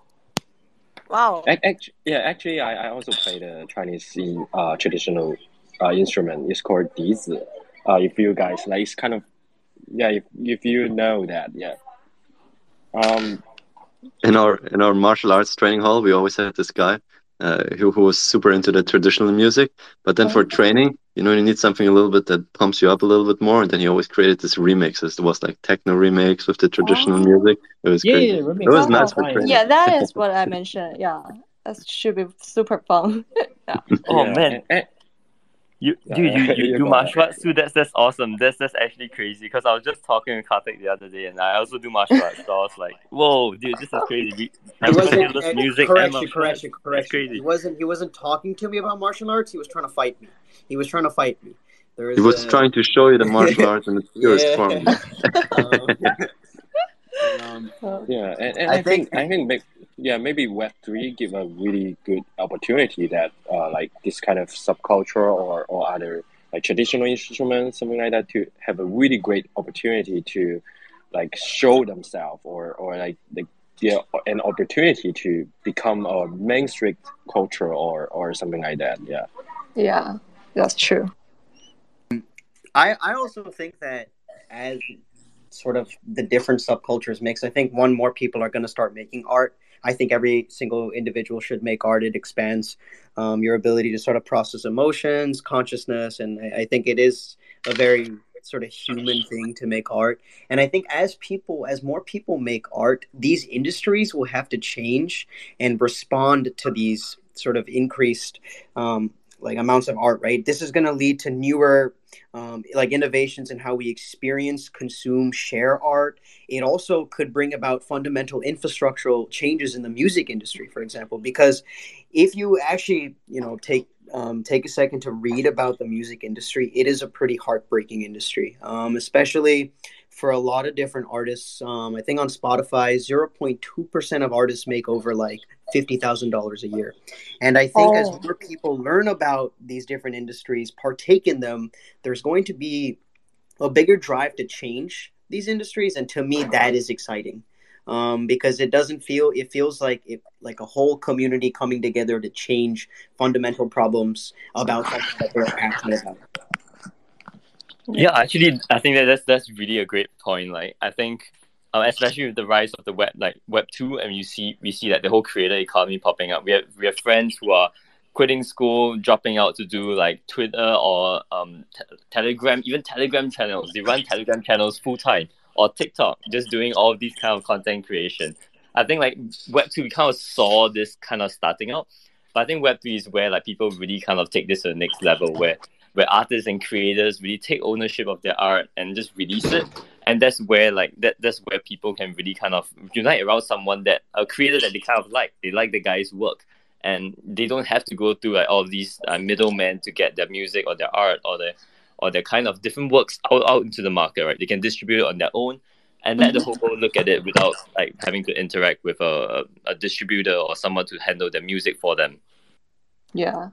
Wow. Actually, yeah, actually, I, I also play the Chinese in, uh, traditional uh, instrument. It's called dizi. Uh, if you guys like, it's kind of yeah. If if you know that, yeah. Um. in our in our martial arts training hall we always had this guy uh, who, who was super into the traditional music but then for training you know you need something a little bit that pumps you up a little bit more and then he always created this remixes it was like techno remix with the traditional Oh. music it was Yeah, great yeah, it was is nice for training Yeah, that is what I mentioned. Yeah. That should be super fun. yeah. Oh yeah, man, and- and- you Yeah, dude, you, you you do martial arts too. That's that's awesome. That's that's actually crazy. Because I was just talking with Karthik the other day, and I also do martial arts. So I was like, whoa, dude, this is crazy. He I'm wasn't this uh, music and correction, correction, correction. crazy. He wasn't. He wasn't talking to me about martial arts. He was trying to fight me. He was trying to fight me. There he was a- trying to show you the martial arts in its purest Yeah. form um, Yeah, and, and I I, think, think- I think may- yeah maybe Web three give a really good opportunity that uh, like this kind of subculture or, or other like traditional instruments something like that to have a really great opportunity to like show themselves or or like like yeah an opportunity to become a mainstream culture or or something like that. Yeah. yeah, that's true. I I also think that as sort of the different subcultures mix, I think one more people are going to start making art. I think every single individual should make art. It expands um, your ability to sort of process emotions, consciousness, and I, I think it is a very sort of human thing to make art. And I think as people, as more people make art, these industries will have to change and respond to these sort of increased um, like amounts of art. Right, this is going to lead to newer um, like innovations in how we experience, consume, share art. It also could bring about fundamental infrastructural changes in the music industry, for example, because if you actually, you know, take um, take a second to read about the music industry, it is a pretty heartbreaking industry, um, especially for a lot of different artists. Um, I think on Spotify, 0.2% of artists make over like $50,000 a year. And I think as Oh. more people learn about these different industries, partake in them, there's going to be a bigger drive to change these industries. And to me, that is exciting. Um, because it doesn't feel it feels like it like a whole community coming together to change fundamental problems about something that they're passionate about. Yeah, actually, I think that that's that's really a great point. Like, I think, uh, especially with the rise of the web, like Web two, and you see we see that the whole creator economy popping up. We have we have friends who are quitting school, dropping out to do like Twitter or um te- Telegram, even Telegram channels. They run Telegram channels full time or TikTok, just doing all these kind of content creation. I think like Web two, we kind of saw this kind of starting out, but I think Web three is where like people really kind of take this to the next level, where where artists and creators really take ownership of their art and just release it. And that's where like that that's where people can really kind of unite around someone that a creator that they kind of like. They like the guy's work. And they don't have to go through like all these uh, middlemen to get their music or their art or their or their kind of different works out, out into the market, right? They can distribute it on their own and let the whole world look at it without like having to interact with a, a distributor or someone to handle their music for them. Yeah.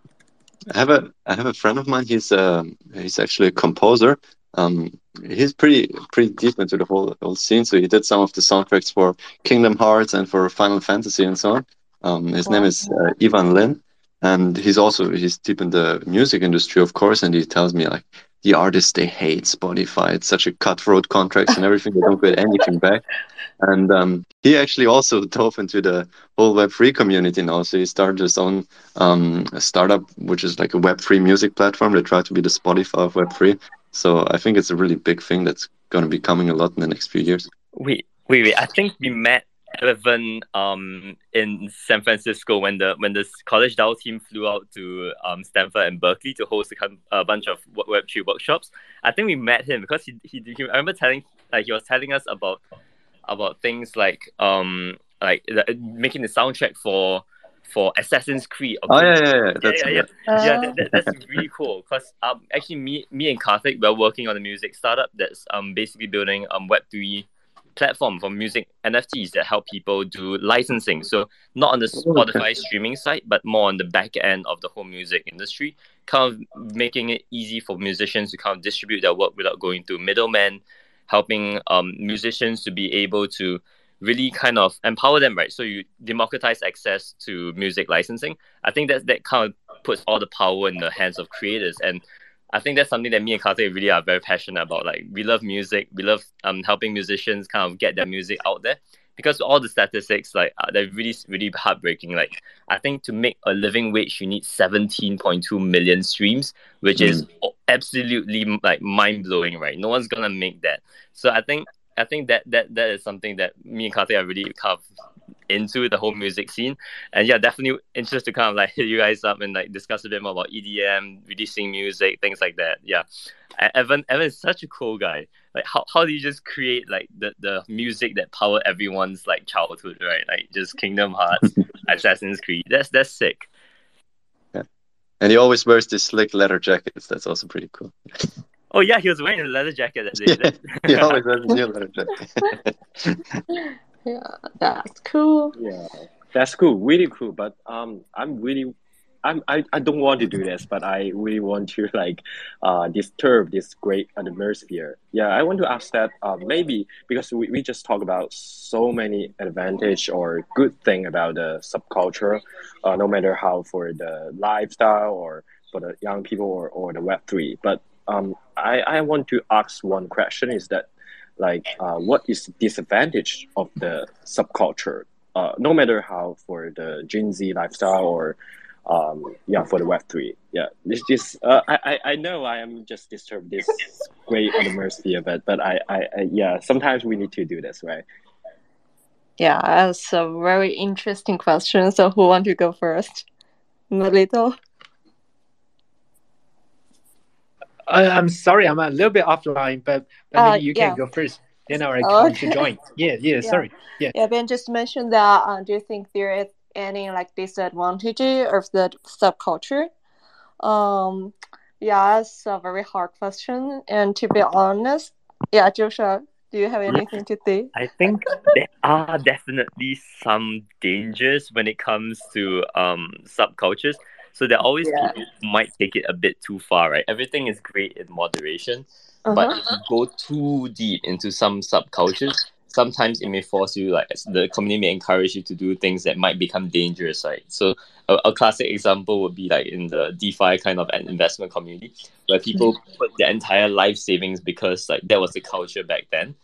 I have a I have a friend of mine. He's um he's actually a composer. Um, he's pretty pretty deep into the whole whole scene. So he did some of the soundtracks for Kingdom Hearts and for Final Fantasy and so on. Um, his name is uh, Ivan Lin, and he's also he's deep in the music industry, of course. And he tells me like the artists they hate Spotify. It's such a cutthroat contracts and everything. They don't get anything back. And um, he actually also dove into the whole Web3 community now. So he started his own um, startup, which is like a Web3 music platform. They try to be the Spotify of Web3. So I think it's a really big thing that's going to be coming a lot in the next few years. Wait, wait. I think we met Evan um, in San Francisco when the when the College DAO team flew out to um, Stanford and Berkeley to host a, a bunch of Web three workshops. I think we met him because he, he, he I remember telling like he was telling us about about things like um like the, making the soundtrack for for Assassin's Creed. Oh yeah, yeah, yeah, that's yeah, yeah, yeah. yeah that, that, that's really cool. Cause um, actually, me, me and Karthik we're working on a music startup that's um basically building um Web three platform for music NFTs that help people do licensing. So not on the Spotify streaming side, but more on the back end of the whole music industry, kind of making it easy for musicians to kind of distribute their work without going through middlemen, helping um, musicians to be able to really kind of empower them, right? So you democratize access to music licensing. I think that that kind of puts all the power in the hands of creators and I think that's something that me and Karthik really are very passionate about. Like we love music, we love um helping musicians kind of get their music out there because all the statistics like uh, they're really really heartbreaking. Like I think to make a living wage, you need seventeen point two million streams, which mm. is absolutely like mind blowing. Right? No one's gonna make that. So I think I think that that that is something that me and Karthik are really kind of into the whole music scene. And yeah, definitely interested to kind of like hit you guys up and like discuss a bit more about EDM, releasing music, things like that. Yeah. Evan Evan is such a cool guy. Like how, how do you just create like the, the music that power everyone's like childhood, right? Like just Kingdom Hearts, Assassin's Creed. That's that's sick. Yeah. And he always wears these slick leather jackets. That's also pretty cool. Oh yeah, he was wearing a leather jacket that day. Yeah, he always wears a new leather jacket. Yeah, that's cool. Yeah, that's cool. Really cool. But um, I'm really, I'm I, I don't want to do this, but I really want to like, uh, disturb this great atmosphere. Yeah, I want to ask that. Uh, maybe because we, we just talk about so many advantage or good thing about the subculture, uh, no matter how for the lifestyle or for the young people or, or the Web three. But um, I I want to ask one question is that like uh, what is the disadvantage of the subculture? Uh, no matter how for the gen z lifestyle or um, yeah for the web 3 yeah this just uh, I, I know i am just disturbed this great atmosphere but but I, I, I yeah sometimes we need to do this right? Yeah that's a very interesting question. So who want to go first? Melito? Uh, I'm sorry, I'm a little bit offline, but, but uh, maybe you yeah. can go first. Then I come okay. to join. Yeah, yeah, yeah, sorry. Yeah. Yeah, Ben just mentioned that. Uh, do you think there is any like disadvantage of the subculture? Um, yeah, it's a very hard question. And to be honest, yeah, Joshua, do you have anything to say? I think there are definitely some dangers when it comes to um subcultures so there are always yeah. people who might take it a bit too far, right? Everything is great in moderation, uh-huh. but if you go too deep into some subcultures, sometimes it may force you, like the community may encourage you to do things that might become dangerous, right? So a, a classic example would be like in the DeFi kind of an investment community, where people mm-hmm. put their entire life savings because like that was the culture back then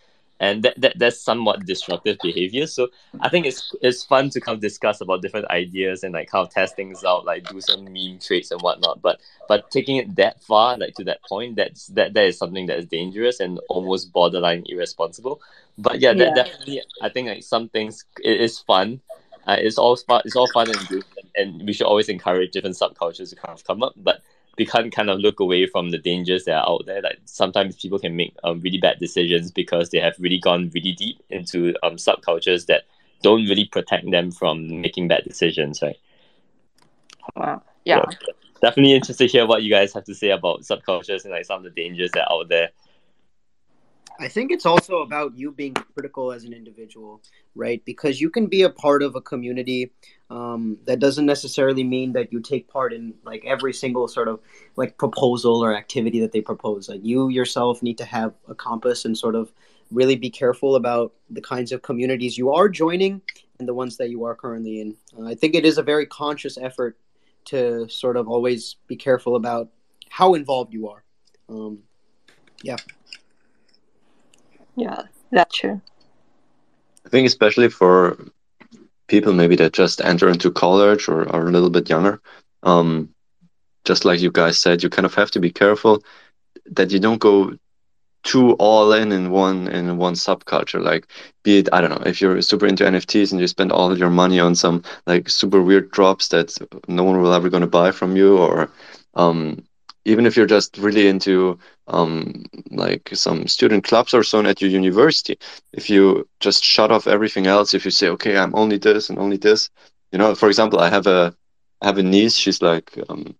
and that, that that's somewhat disruptive behavior. So i think it's it's fun to kind of discuss about different ideas and like how test things out like do some meme traits and whatnot. But but taking it that far like to that point that's that that is something that is dangerous and almost borderline irresponsible. But yeah, yeah. That, definitely i think like some things it is fun. Uh, it's all fun it's all fun and good and we should always encourage different subcultures to kind of come up. But we can't kind of look away from the dangers that are out there. Like sometimes people can make um, really bad decisions because they have really gone really deep into um, subcultures that don't really protect them from making bad decisions, right? Wow. Yeah. So, definitely interested to hear what you guys have to say about subcultures and like some of the dangers that are out there. I think it's also about you being critical as an individual, right? Because you can be a part of a community. Um, that doesn't necessarily mean that you take part in like every single sort of like proposal or activity that they propose. Like you yourself need to have a compass and sort of really be careful about the kinds of communities you are joining and the ones that you are currently in. Uh, I think it is a very conscious effort to sort of always be careful about how involved you are. Um, yeah. Yeah, that's true. I think especially for people maybe that just enter into college or are a little bit younger, um, just like you guys said, you kind of have to be careful that you don't go too all in in one in one subculture like be it i don't know if you're super into nfts and you spend all of your money on some like super weird drops that no one will ever going to buy from you or um, even if you're just really into um, like some student clubs or so on at your university. If you just shut off everything else if you say okay i'm only this and only this you know for example i have a I have a niece she's like um,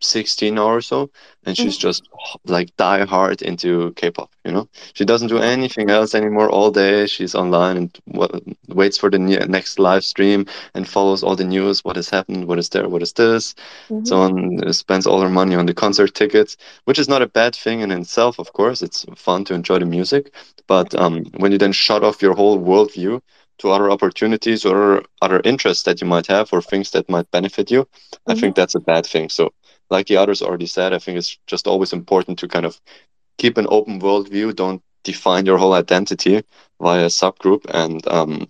16 or so and she's mm-hmm. just like die hard into k-pop you know she doesn't do anything else anymore all day she's online and w- waits for the ne- next live stream and follows all the news what has happened what is there what is this mm-hmm. so on uh, spends all her money on the concert tickets which is not a bad thing in itself of course it's fun to enjoy the music but um, when you then shut off your whole worldview to other opportunities or other interests that you might have or things that might benefit you mm-hmm. i think that's a bad thing so like the others already said, I think it's just always important to kind of keep an open world view. Don't define your whole identity via a subgroup, and um,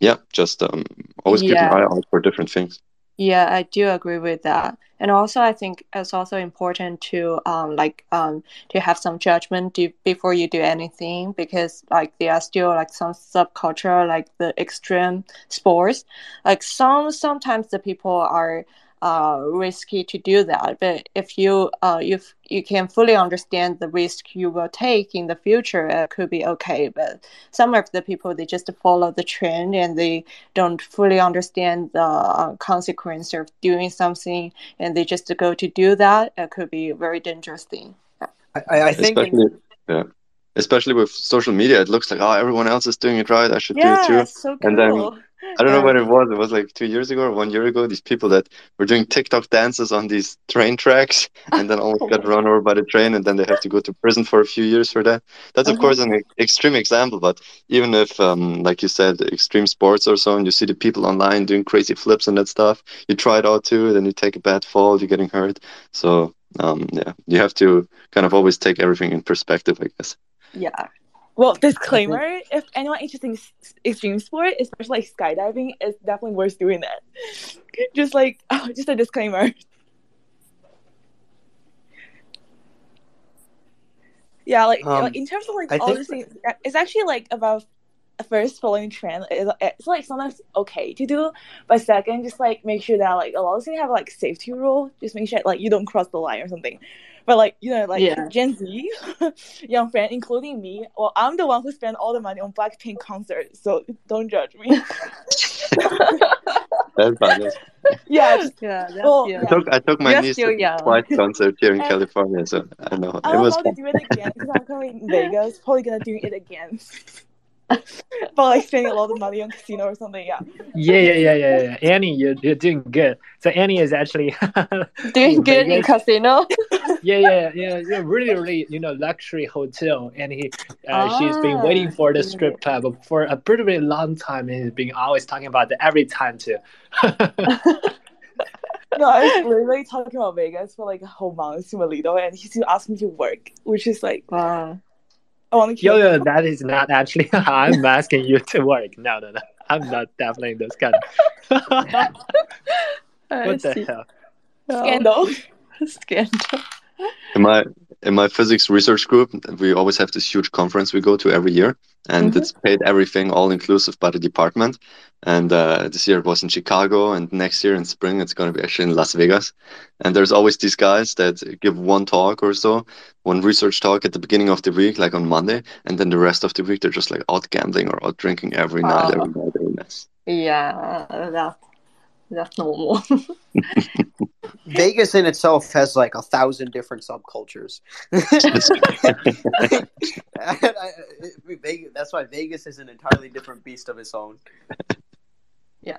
yeah, just um, always yeah. keep an eye out for different things. Yeah, I do agree with that. And also, I think it's also important to um, like um, to have some judgment do, before you do anything because like there are still like some subculture like the extreme sports. Like some sometimes the people are uh, risky to do that. But if you uh, if you can fully understand the risk you will take in the future, it could be okay. But some of the people they just follow the trend and they don't fully understand the uh, consequence of doing something, and they just go to do that. It could be very dangerous thing. I, I think. Especially, yeah especially with social media, it looks like oh everyone else is doing it right, I should yeah, do it too. So cool. And then I don't know what it was. It was like two years ago or one year ago. These people that were doing TikTok dances on these train tracks and then almost got run over by the train, and then they have to go to prison for a few years for that. That's of uh-huh. course an extreme example, but even if, um, like you said, extreme sports or so, and you see the people online doing crazy flips and that stuff, you try it out too, then you take a bad fall, you're getting hurt. So um, yeah, you have to kind of always take everything in perspective, I guess. Yeah, well, disclaimer: if anyone interested in extreme sport, especially like skydiving, it's definitely worth doing that. just like, oh, just a disclaimer. Yeah, like, um, like in terms of like I all these things, it's actually like about first following trend. It's like sometimes okay to do, but second, just like make sure that like a lot of things have like safety rule. Just make sure like you don't cross the line or something. But like you know, like yeah. Gen Z, young friend, including me, well, I'm the one who spent all the money on Blackpink concert, so don't judge me. that's fine. Yes. Yeah. Well, yeah. I took I took my You're niece to twice concert here in and California, so I know I it was. I'm about to do it again because I'm coming in Vegas. Probably gonna do it again. but like spending a lot of money on casino or something. Yeah. Yeah, yeah, yeah, yeah, yeah. Annie, you're, you're doing good. So Annie is actually doing good in casino. yeah, yeah, yeah, yeah. Really, really, you know, luxury hotel, and he, uh, ah, she's been waiting for the strip club for a pretty, really long time, and he's been always talking about it every time too. no, I was literally talking about Vegas for like a whole month to Melito, and he still asked me to work, which is like, wow. I want to kill yo, yo, that is not actually I'm asking you to work. No, no, no. I'm not definitely this kind of. what the see. hell? Scandal. Scandal. In my in my physics research group, we always have this huge conference we go to every year, and mm-hmm. it's paid everything all inclusive by the department. And uh, this year it was in Chicago, and next year in spring it's going to be actually in Las Vegas. And there's always these guys that give one talk or so, one research talk at the beginning of the week, like on Monday, and then the rest of the week they're just like out gambling or out drinking every night, every night, every night. Yeah, that that's normal. Vegas in itself has like a thousand different subcultures. that's why Vegas is an entirely different beast of its own. Yeah,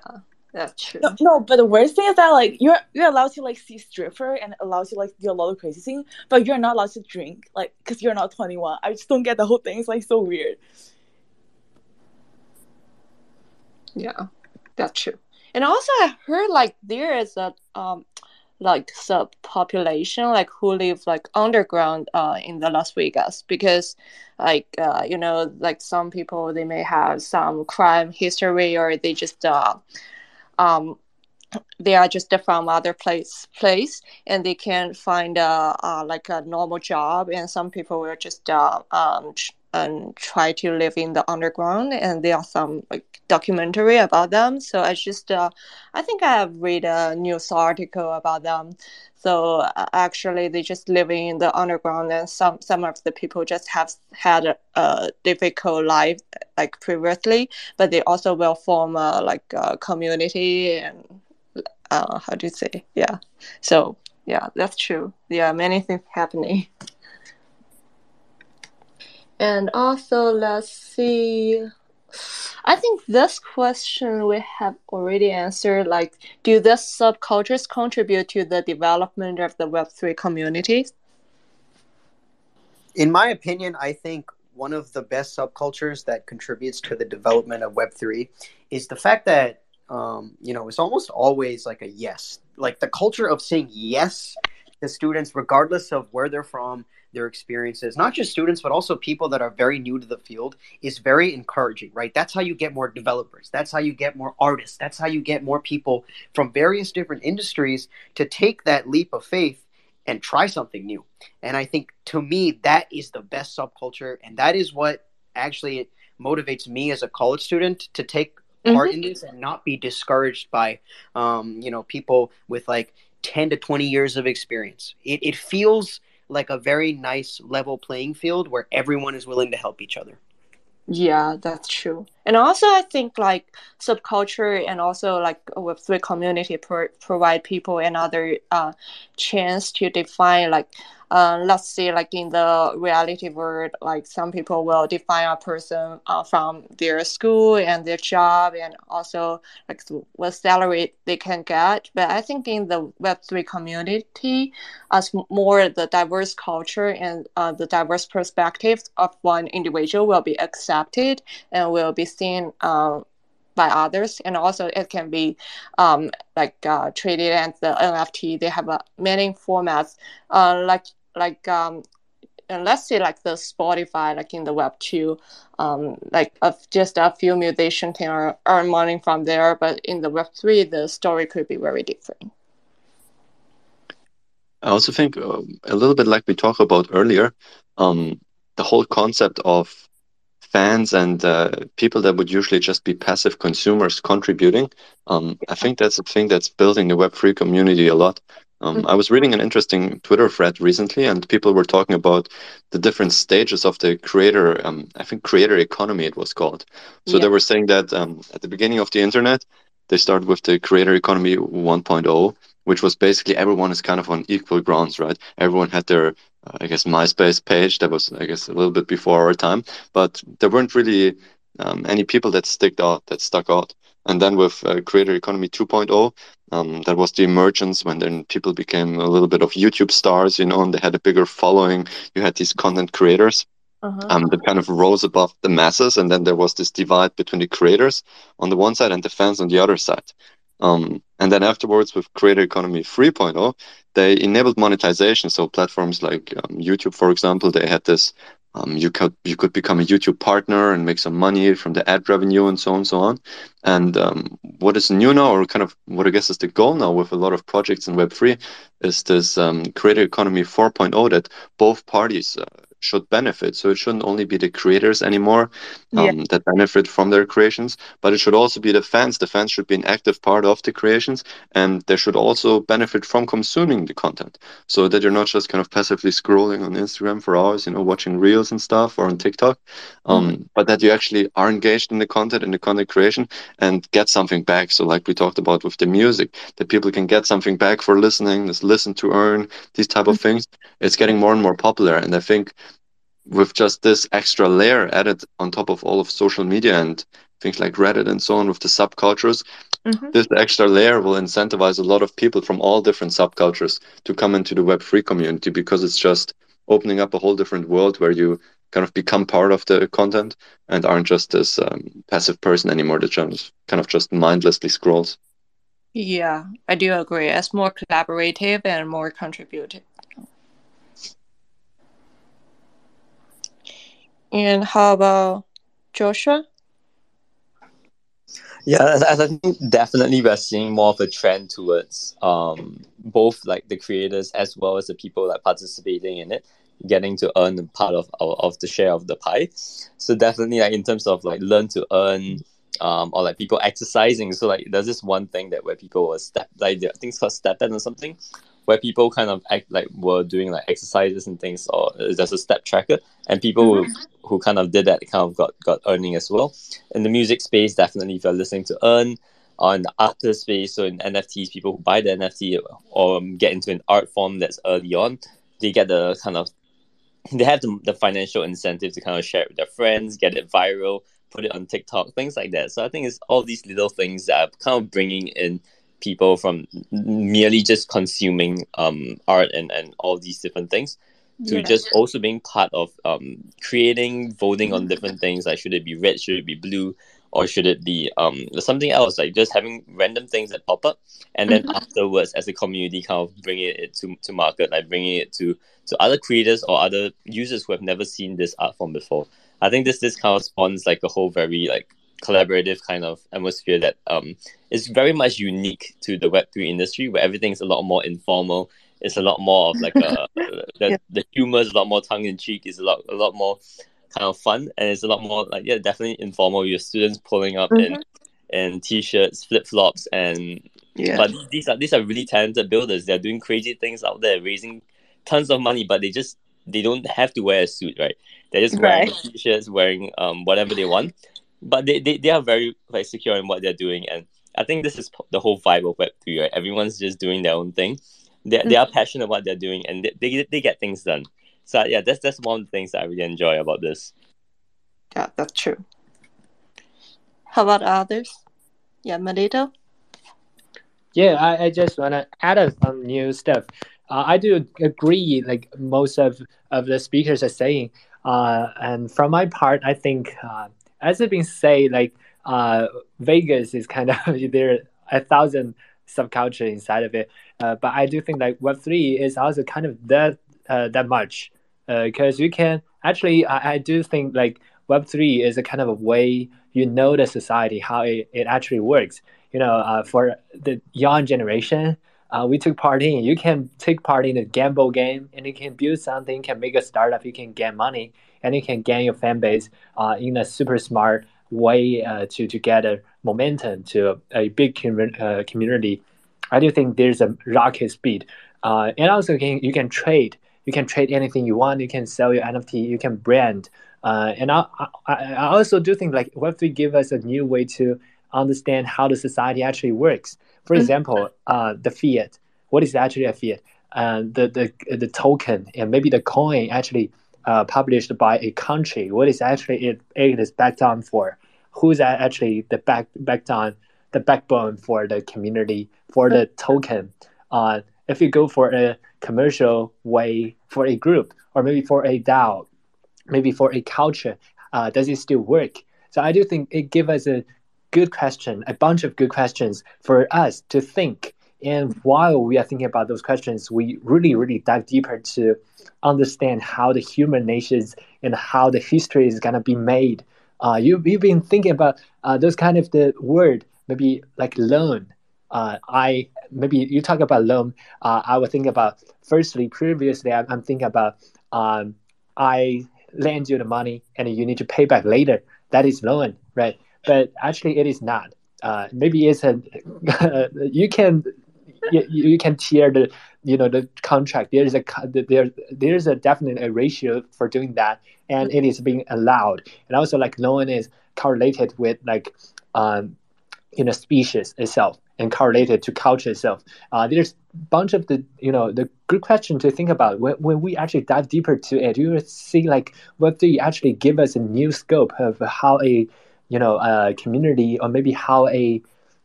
that's true. No, no, but the worst thing is that like you're you're allowed to like see stripper and allowed to like do a lot of crazy things, but you're not allowed to drink like because you're not 21. I just don't get the whole thing. It's like so weird. Yeah, that's true. And also, I heard like there is a um like subpopulation like who live like underground uh in the Las Vegas because like uh you know like some people they may have some crime history or they just uh um they are just from other place place and they can find a like a normal job and some people will just uh, um, and try to live in the underground and there are some like documentary about them. So i just uh, i think i have read a news article about them. So uh, actually they just living in the underground and some some of the people just have had a, a difficult life like previously. But they also will form a, like a community and uh, how do you say? Yeah. So yeah that's true. There are many things happening and also, let's see. I think this question we have already answered. Like, do the subcultures contribute to the development of the Web3 community? In my opinion, I think one of the best subcultures that contributes to the development of Web3 is the fact that, um, you know, it's almost always like a yes. Like the culture of saying yes to students, regardless of where they're from, their experiences, not just students, but also people that are very new to the field, is very encouraging, right? That's how you get more developers. That's how you get more artists. That's how you get more people from various different industries to take that leap of faith and try something new. And I think to me, that is the best subculture. And that is what actually motivates me as a college student to take part mm-hmm. in this and not be discouraged by, um, you know, people with like 10 to 20 years of experience. It, it feels like a very nice level playing field where everyone is willing to help each other. Yeah, that's true. And also, I think like subculture and also like Web3 community pro- provide people another uh, chance to define like uh, let's say like in the reality world like some people will define a person uh, from their school and their job and also like what salary they can get. But i think in the web3 community as more the diverse culture and uh, the diverse perspectives of one individual will be accepted and will be seen uh, by others. And also it can be um, like uh, traded as the nft they have uh, many formats uh, like like um, let's say like the spotify like in the web 2 um, like just a few musicians can earn money from there but in the web 3 the story could be very different. I also think uh, a little bit like we talked about earlier um, the whole concept of fans and uh, people that would usually just be passive consumers contributing. Um, I think that's a thing that's building the Web3 community a lot. Um, mm-hmm. I was reading an interesting Twitter thread recently, and people were talking about the different stages of the creator. Um, I think creator economy it was called. So yeah. they were saying that um, at the beginning of the internet, they started with the creator economy 1.0, which was basically everyone is kind of on equal grounds, right? Everyone had their I guess MySpace page that was I guess a little bit before our time, but there weren't really um, any people that sticked out that stuck out. And then with uh, Creator Economy 2.0, um, that was the emergence when then people became a little bit of YouTube stars, you know, and they had a bigger following. You had these content creators. Uh-huh. Um, that kind of rose above the masses, and then there was this divide between the creators on the one side and the fans on the other side. Um, and then afterwards, with Creator Economy 3.0, they enabled monetization. So platforms like um, YouTube, for example, they had this. Um, you could you could become a YouTube partner and make some money from the ad revenue and so on and so on. And um, what is new now, or kind of what I guess is the goal now with a lot of projects in Web3, is this um, Creator Economy 4.0 that both parties uh, should benefit. So it shouldn't only be the creators anymore um, yeah. that benefit from their creations, but it should also be the fans. The fans should be an active part of the creations, and they should also benefit from consuming the content, so that you're not just kind of passively scrolling on Instagram for hours, you know, watching reels and stuff or on TikTok, um, mm-hmm. but that you actually are engaged in the content and the content creation and get something back. So like we talked about with the music, that people can get something back for listening, this listen to earn, these type mm-hmm. of things. It's getting more and more popular, and I think with just this extra layer added on top of all of social media and things like Reddit and so on with the subcultures, mm-hmm. this extra layer will incentivize a lot of people from all different subcultures to come into the Web3 community because it's just opening up a whole different world where you kind of become part of the content and aren't just this um, passive person anymore that just kind of just mindlessly scrolls. Yeah, I do agree. It's more collaborative and more contributive. And how about Joshua? Yeah, I think definitely we're seeing more of a trend towards um, both like the creators as well as the people like participating in it getting to earn a part of of the share of the pie. So definitely like in terms of like learn to earn um, or like people exercising. So like there's this one thing that where people were step like I think it's called StepN or something, where people kind of act like were doing like exercises and things, or there's a step tracker, and people mm-hmm. who, who kind of did that kind of got got earning as well. In the music space, definitely if you're listening to earn. On the artist space, so in NFTs, people who buy the NFT or get into an art form that's early on, they get the kind of they have the, the financial incentive to kind of share it with their friends, get it viral, put it on TikTok, things like that. So I think it's all these little things that are kind of bringing in people from merely just consuming um, art and, and all these different things to yeah. just also being part of um, creating, voting on different things. Like should it be red, should it be blue, or should it be um, something else? Like just having random things that pop up, and then mm-hmm. afterwards, as a community, kind of bringing it to, to market, like bringing it to to other creators or other users who have never seen this art form before. I think this this kind of spawns like a whole very like collaborative kind of atmosphere that um is very much unique to the Web three industry, where everything's a lot more informal. It's a lot more of like a, the, yeah. the humor is a lot more tongue in cheek. It's a lot a lot more kind of fun, and it's a lot more like yeah, definitely informal. Your students pulling up mm-hmm. in in t-shirts, flip flops, and yeah. But these are these are really talented builders. They're doing crazy things out there, raising tons of money, but they just they don't have to wear a suit, right? They're just wearing right. t-shirts, wearing um whatever they want, but they, they, they are very like secure in what they're doing, and I think this is the whole vibe of Web three, right? Everyone's just doing their own thing. They mm-hmm. they are passionate about what they're doing, and they, they they get things done. So yeah, that's that's one of the things that I really enjoy about this. Yeah, that's true. How about others? Yeah, Melito. Yeah, I, I just wanna add some new stuff uh, I do agree, like most of, of the speakers are saying. Uh, and from my part, I think, uh, as it's been said, like uh, Vegas is kind of there a thousand subculture inside of it. Uh, but I do think like Web three is also kind of that uh, that much because you can actually. I, I do think like Web three is a kind of a way you know the society how it, it actually works. You know, for the young generation, uh, we took part in. You can take part in a gamble game, and you can build something, can make a startup, you can get money, and you can gain your fan base uh, in a super smart way uh, to to get a momentum to a, a big com- uh, community. I do think there's a rocket speed, uh, and also can, you can trade. You can trade anything you want. You can sell your NFT. You can brand. Uh, and I, I, I also do think like Web3 give us a new way to understand how the society actually works. For mm-hmm. example, uh, the fiat. What is actually a fiat? Uh, the the the token and maybe the coin actually uh, published by a country. What is actually it, it is backed on for? Who's actually the back backed on the backbone for the community for the token? Uh, if you go for a commercial way for a group or maybe for a DAO, maybe for a culture, uh, does it still work? So I do think it gives us a good question, a bunch of good questions for us to think. And while we are thinking about those questions, we really, really dive deeper to understand how the human nations and how the history is gonna be made. Uh, you, you've been thinking about uh, those kind of the word, maybe like loan. Uh, I maybe you talk about loan. Uh, I would think about firstly, previously, I'm, I'm thinking about um, I lend you the money and you need to pay back later. That is loan, right? But actually it is not. Uh, maybe it's a you can you, you can tear the you know the contract. There is a there there is a definite a ratio for doing that, and it is being allowed. And also like loan is correlated with like um you know species itself and correlated to culture itself. Uh, there's a bunch of the you know the good question to think about when, when we actually dive deeper to it. You see like what do you actually give us a new scope of how a you know a community or maybe how a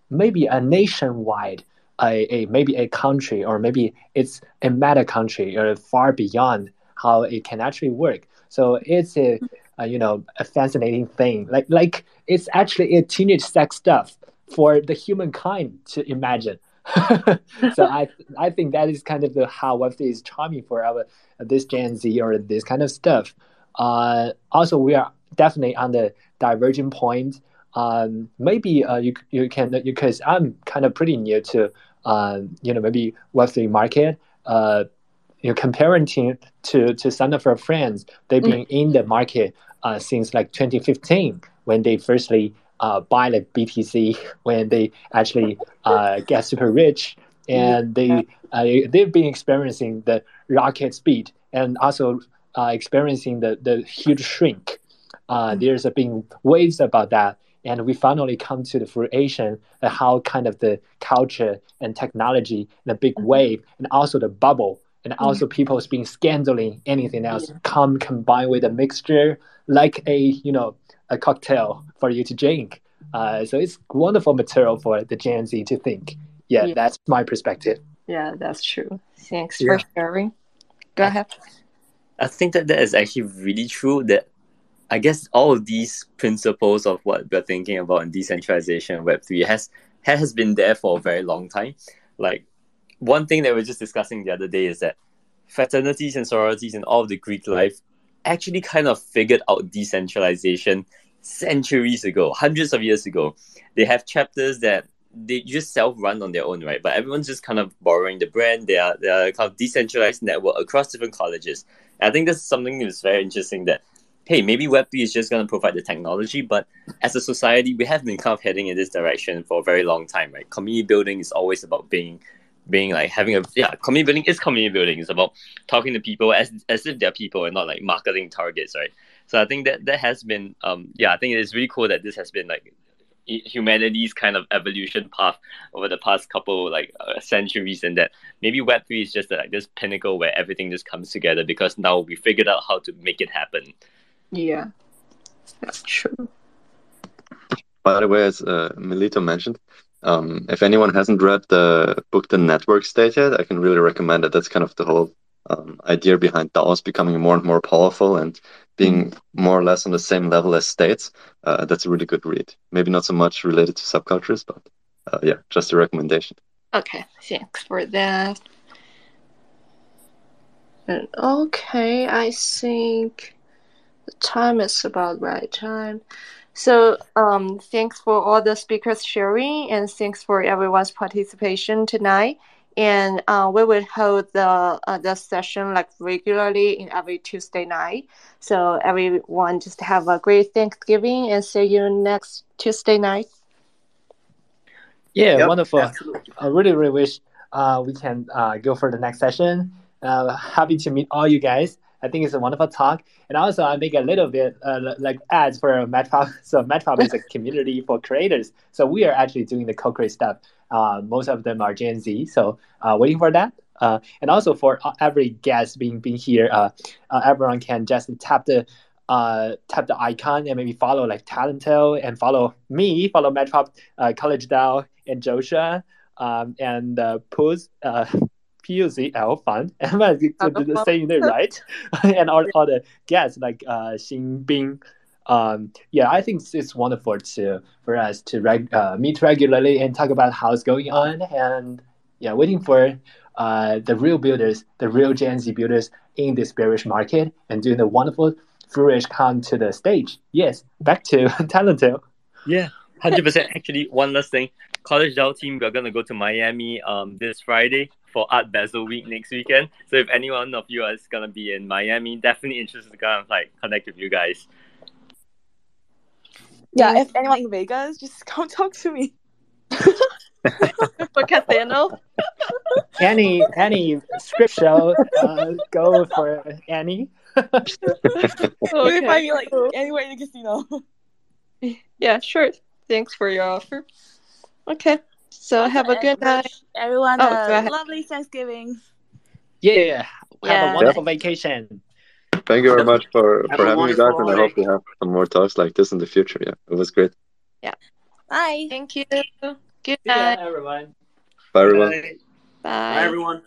maybe a nationwide a, a maybe a country or maybe it's a meta country or far beyond how it can actually work. So it's a, a you know a fascinating thing. Like like it's actually a teenage sex stuff for the humankind to imagine. So I I think that is kind of the how Web3 is charming for our this Gen Z or this kind of stuff. Uh, also, we are definitely on the diverging point um, maybe uh, you you can because I'm kind of pretty new to uh, you know maybe Web three market. Uh, you know, comparing to to, to some of our friends, they've been mm. in the market uh, since like 2015 when they firstly uh, buy like BTC when they actually uh, get super rich and they uh, they've been experiencing the rocket speed and also uh, experiencing the the huge shrink. Uh, mm. there's been waves about that, and we finally come to the fruition of how kind of the culture and technology, the big mm-hmm. wave, and also the bubble, and mm. also people's being scandaling anything else come combined with a mixture like a you know a cocktail for you to drink. Uh, so it's wonderful material for the Gen Z to think. Yeah, yeah. that's my perspective. Yeah, that's true. Thanks yeah. for sharing. Go ahead. I think that that is actually really true. That I guess all of these principles of what we're thinking about in decentralization Web three has has been there for a very long time. Like one thing that we are just discussing the other day is that fraternities and sororities and all of the Greek life actually kind of figured out decentralization centuries ago, hundreds of years ago. They have chapters that they just self-run on their own, right? But everyone's just kind of borrowing the brand. They are they are kind of decentralized network across different colleges. And I think that's something that's very interesting. That hey, maybe Web three is just going to provide the technology, but as a society, we have been kind of heading in this direction for a very long time, right? Community building is always about being being like having a yeah community building is community building. It's about talking to people as as if they're people and not like marketing targets right? So i think that that has been um yeah i think it's really cool that this has been like humanity's kind of evolution path over the past couple like uh, centuries and that maybe web3 is just like this pinnacle where everything just comes together because now we figured out how to make it happen yeah that's true by the way as uh, Melito mentioned um, if anyone hasn't read the book The Network State yet, I can really recommend it. That's kind of the whole um, idea behind DAOs becoming more and more powerful and being more or less on the same level as states. Uh, that's a really good read. Maybe not so much related to subcultures, but uh, yeah, just a recommendation. Okay, thanks for that. And okay, I think the time is about right time. So um, thanks for all the speakers sharing and thanks for everyone's participation tonight. And uh, we will hold the uh, the session like regularly in every Tuesday night. So everyone just have a great Thanksgiving and see you next Tuesday night. Yeah, yep, wonderful. Absolutely. I really, really wish uh, we can uh, go for the next session. Uh, happy to meet all you guys. I think it's a wonderful talk. And also, I make a little bit uh, like ads for MagiPop. So MagiPop is a community for creators. So we are actually doing the co-create stuff. Uh, most of them are Gen Z. So uh, waiting for that. Uh, and also for every guest being being here, uh, uh, everyone can just tap the tap the icon and maybe follow like Talentale and follow me, follow MagiPop, College DAO, and Joshua, um, and uh, Puz, Puzzle fund. Am I saying it right? and all, all the guests like uh, Xin Bing. Um, yeah, I think it's wonderful to for us to reg- uh, meet regularly and talk about how's going on, and yeah, waiting for uh, the real builders, the real Gen Z builders in this bearish market, and doing the wonderful flourish come to the stage. Yes, back to Talentale. Yeah, hundred percent. Actually, one last thing, College DAO team, we're gonna go to Miami um this Friday for Art Basel Week next weekend. So if anyone of you is gonna be in Miami, definitely interested to come like connect with you guys. Yeah, if anyone in Vegas, just come talk to me. for Cathano. Any any script show, uh, go for Annie. okay. You can find me like anywhere in the casino. Yeah, sure. Thanks for your offer. Okay. So have a good night. Everyone, oh, a lovely Thanksgiving. Yeah. Have yeah. a wonderful vacation. Thank you very much for, for having me back, and I hope we have some more talks like this in the future. Yeah, it was great. Yeah. Bye. Thank you. Good night, everyone. Bye, everyone. Bye. Bye, everyone.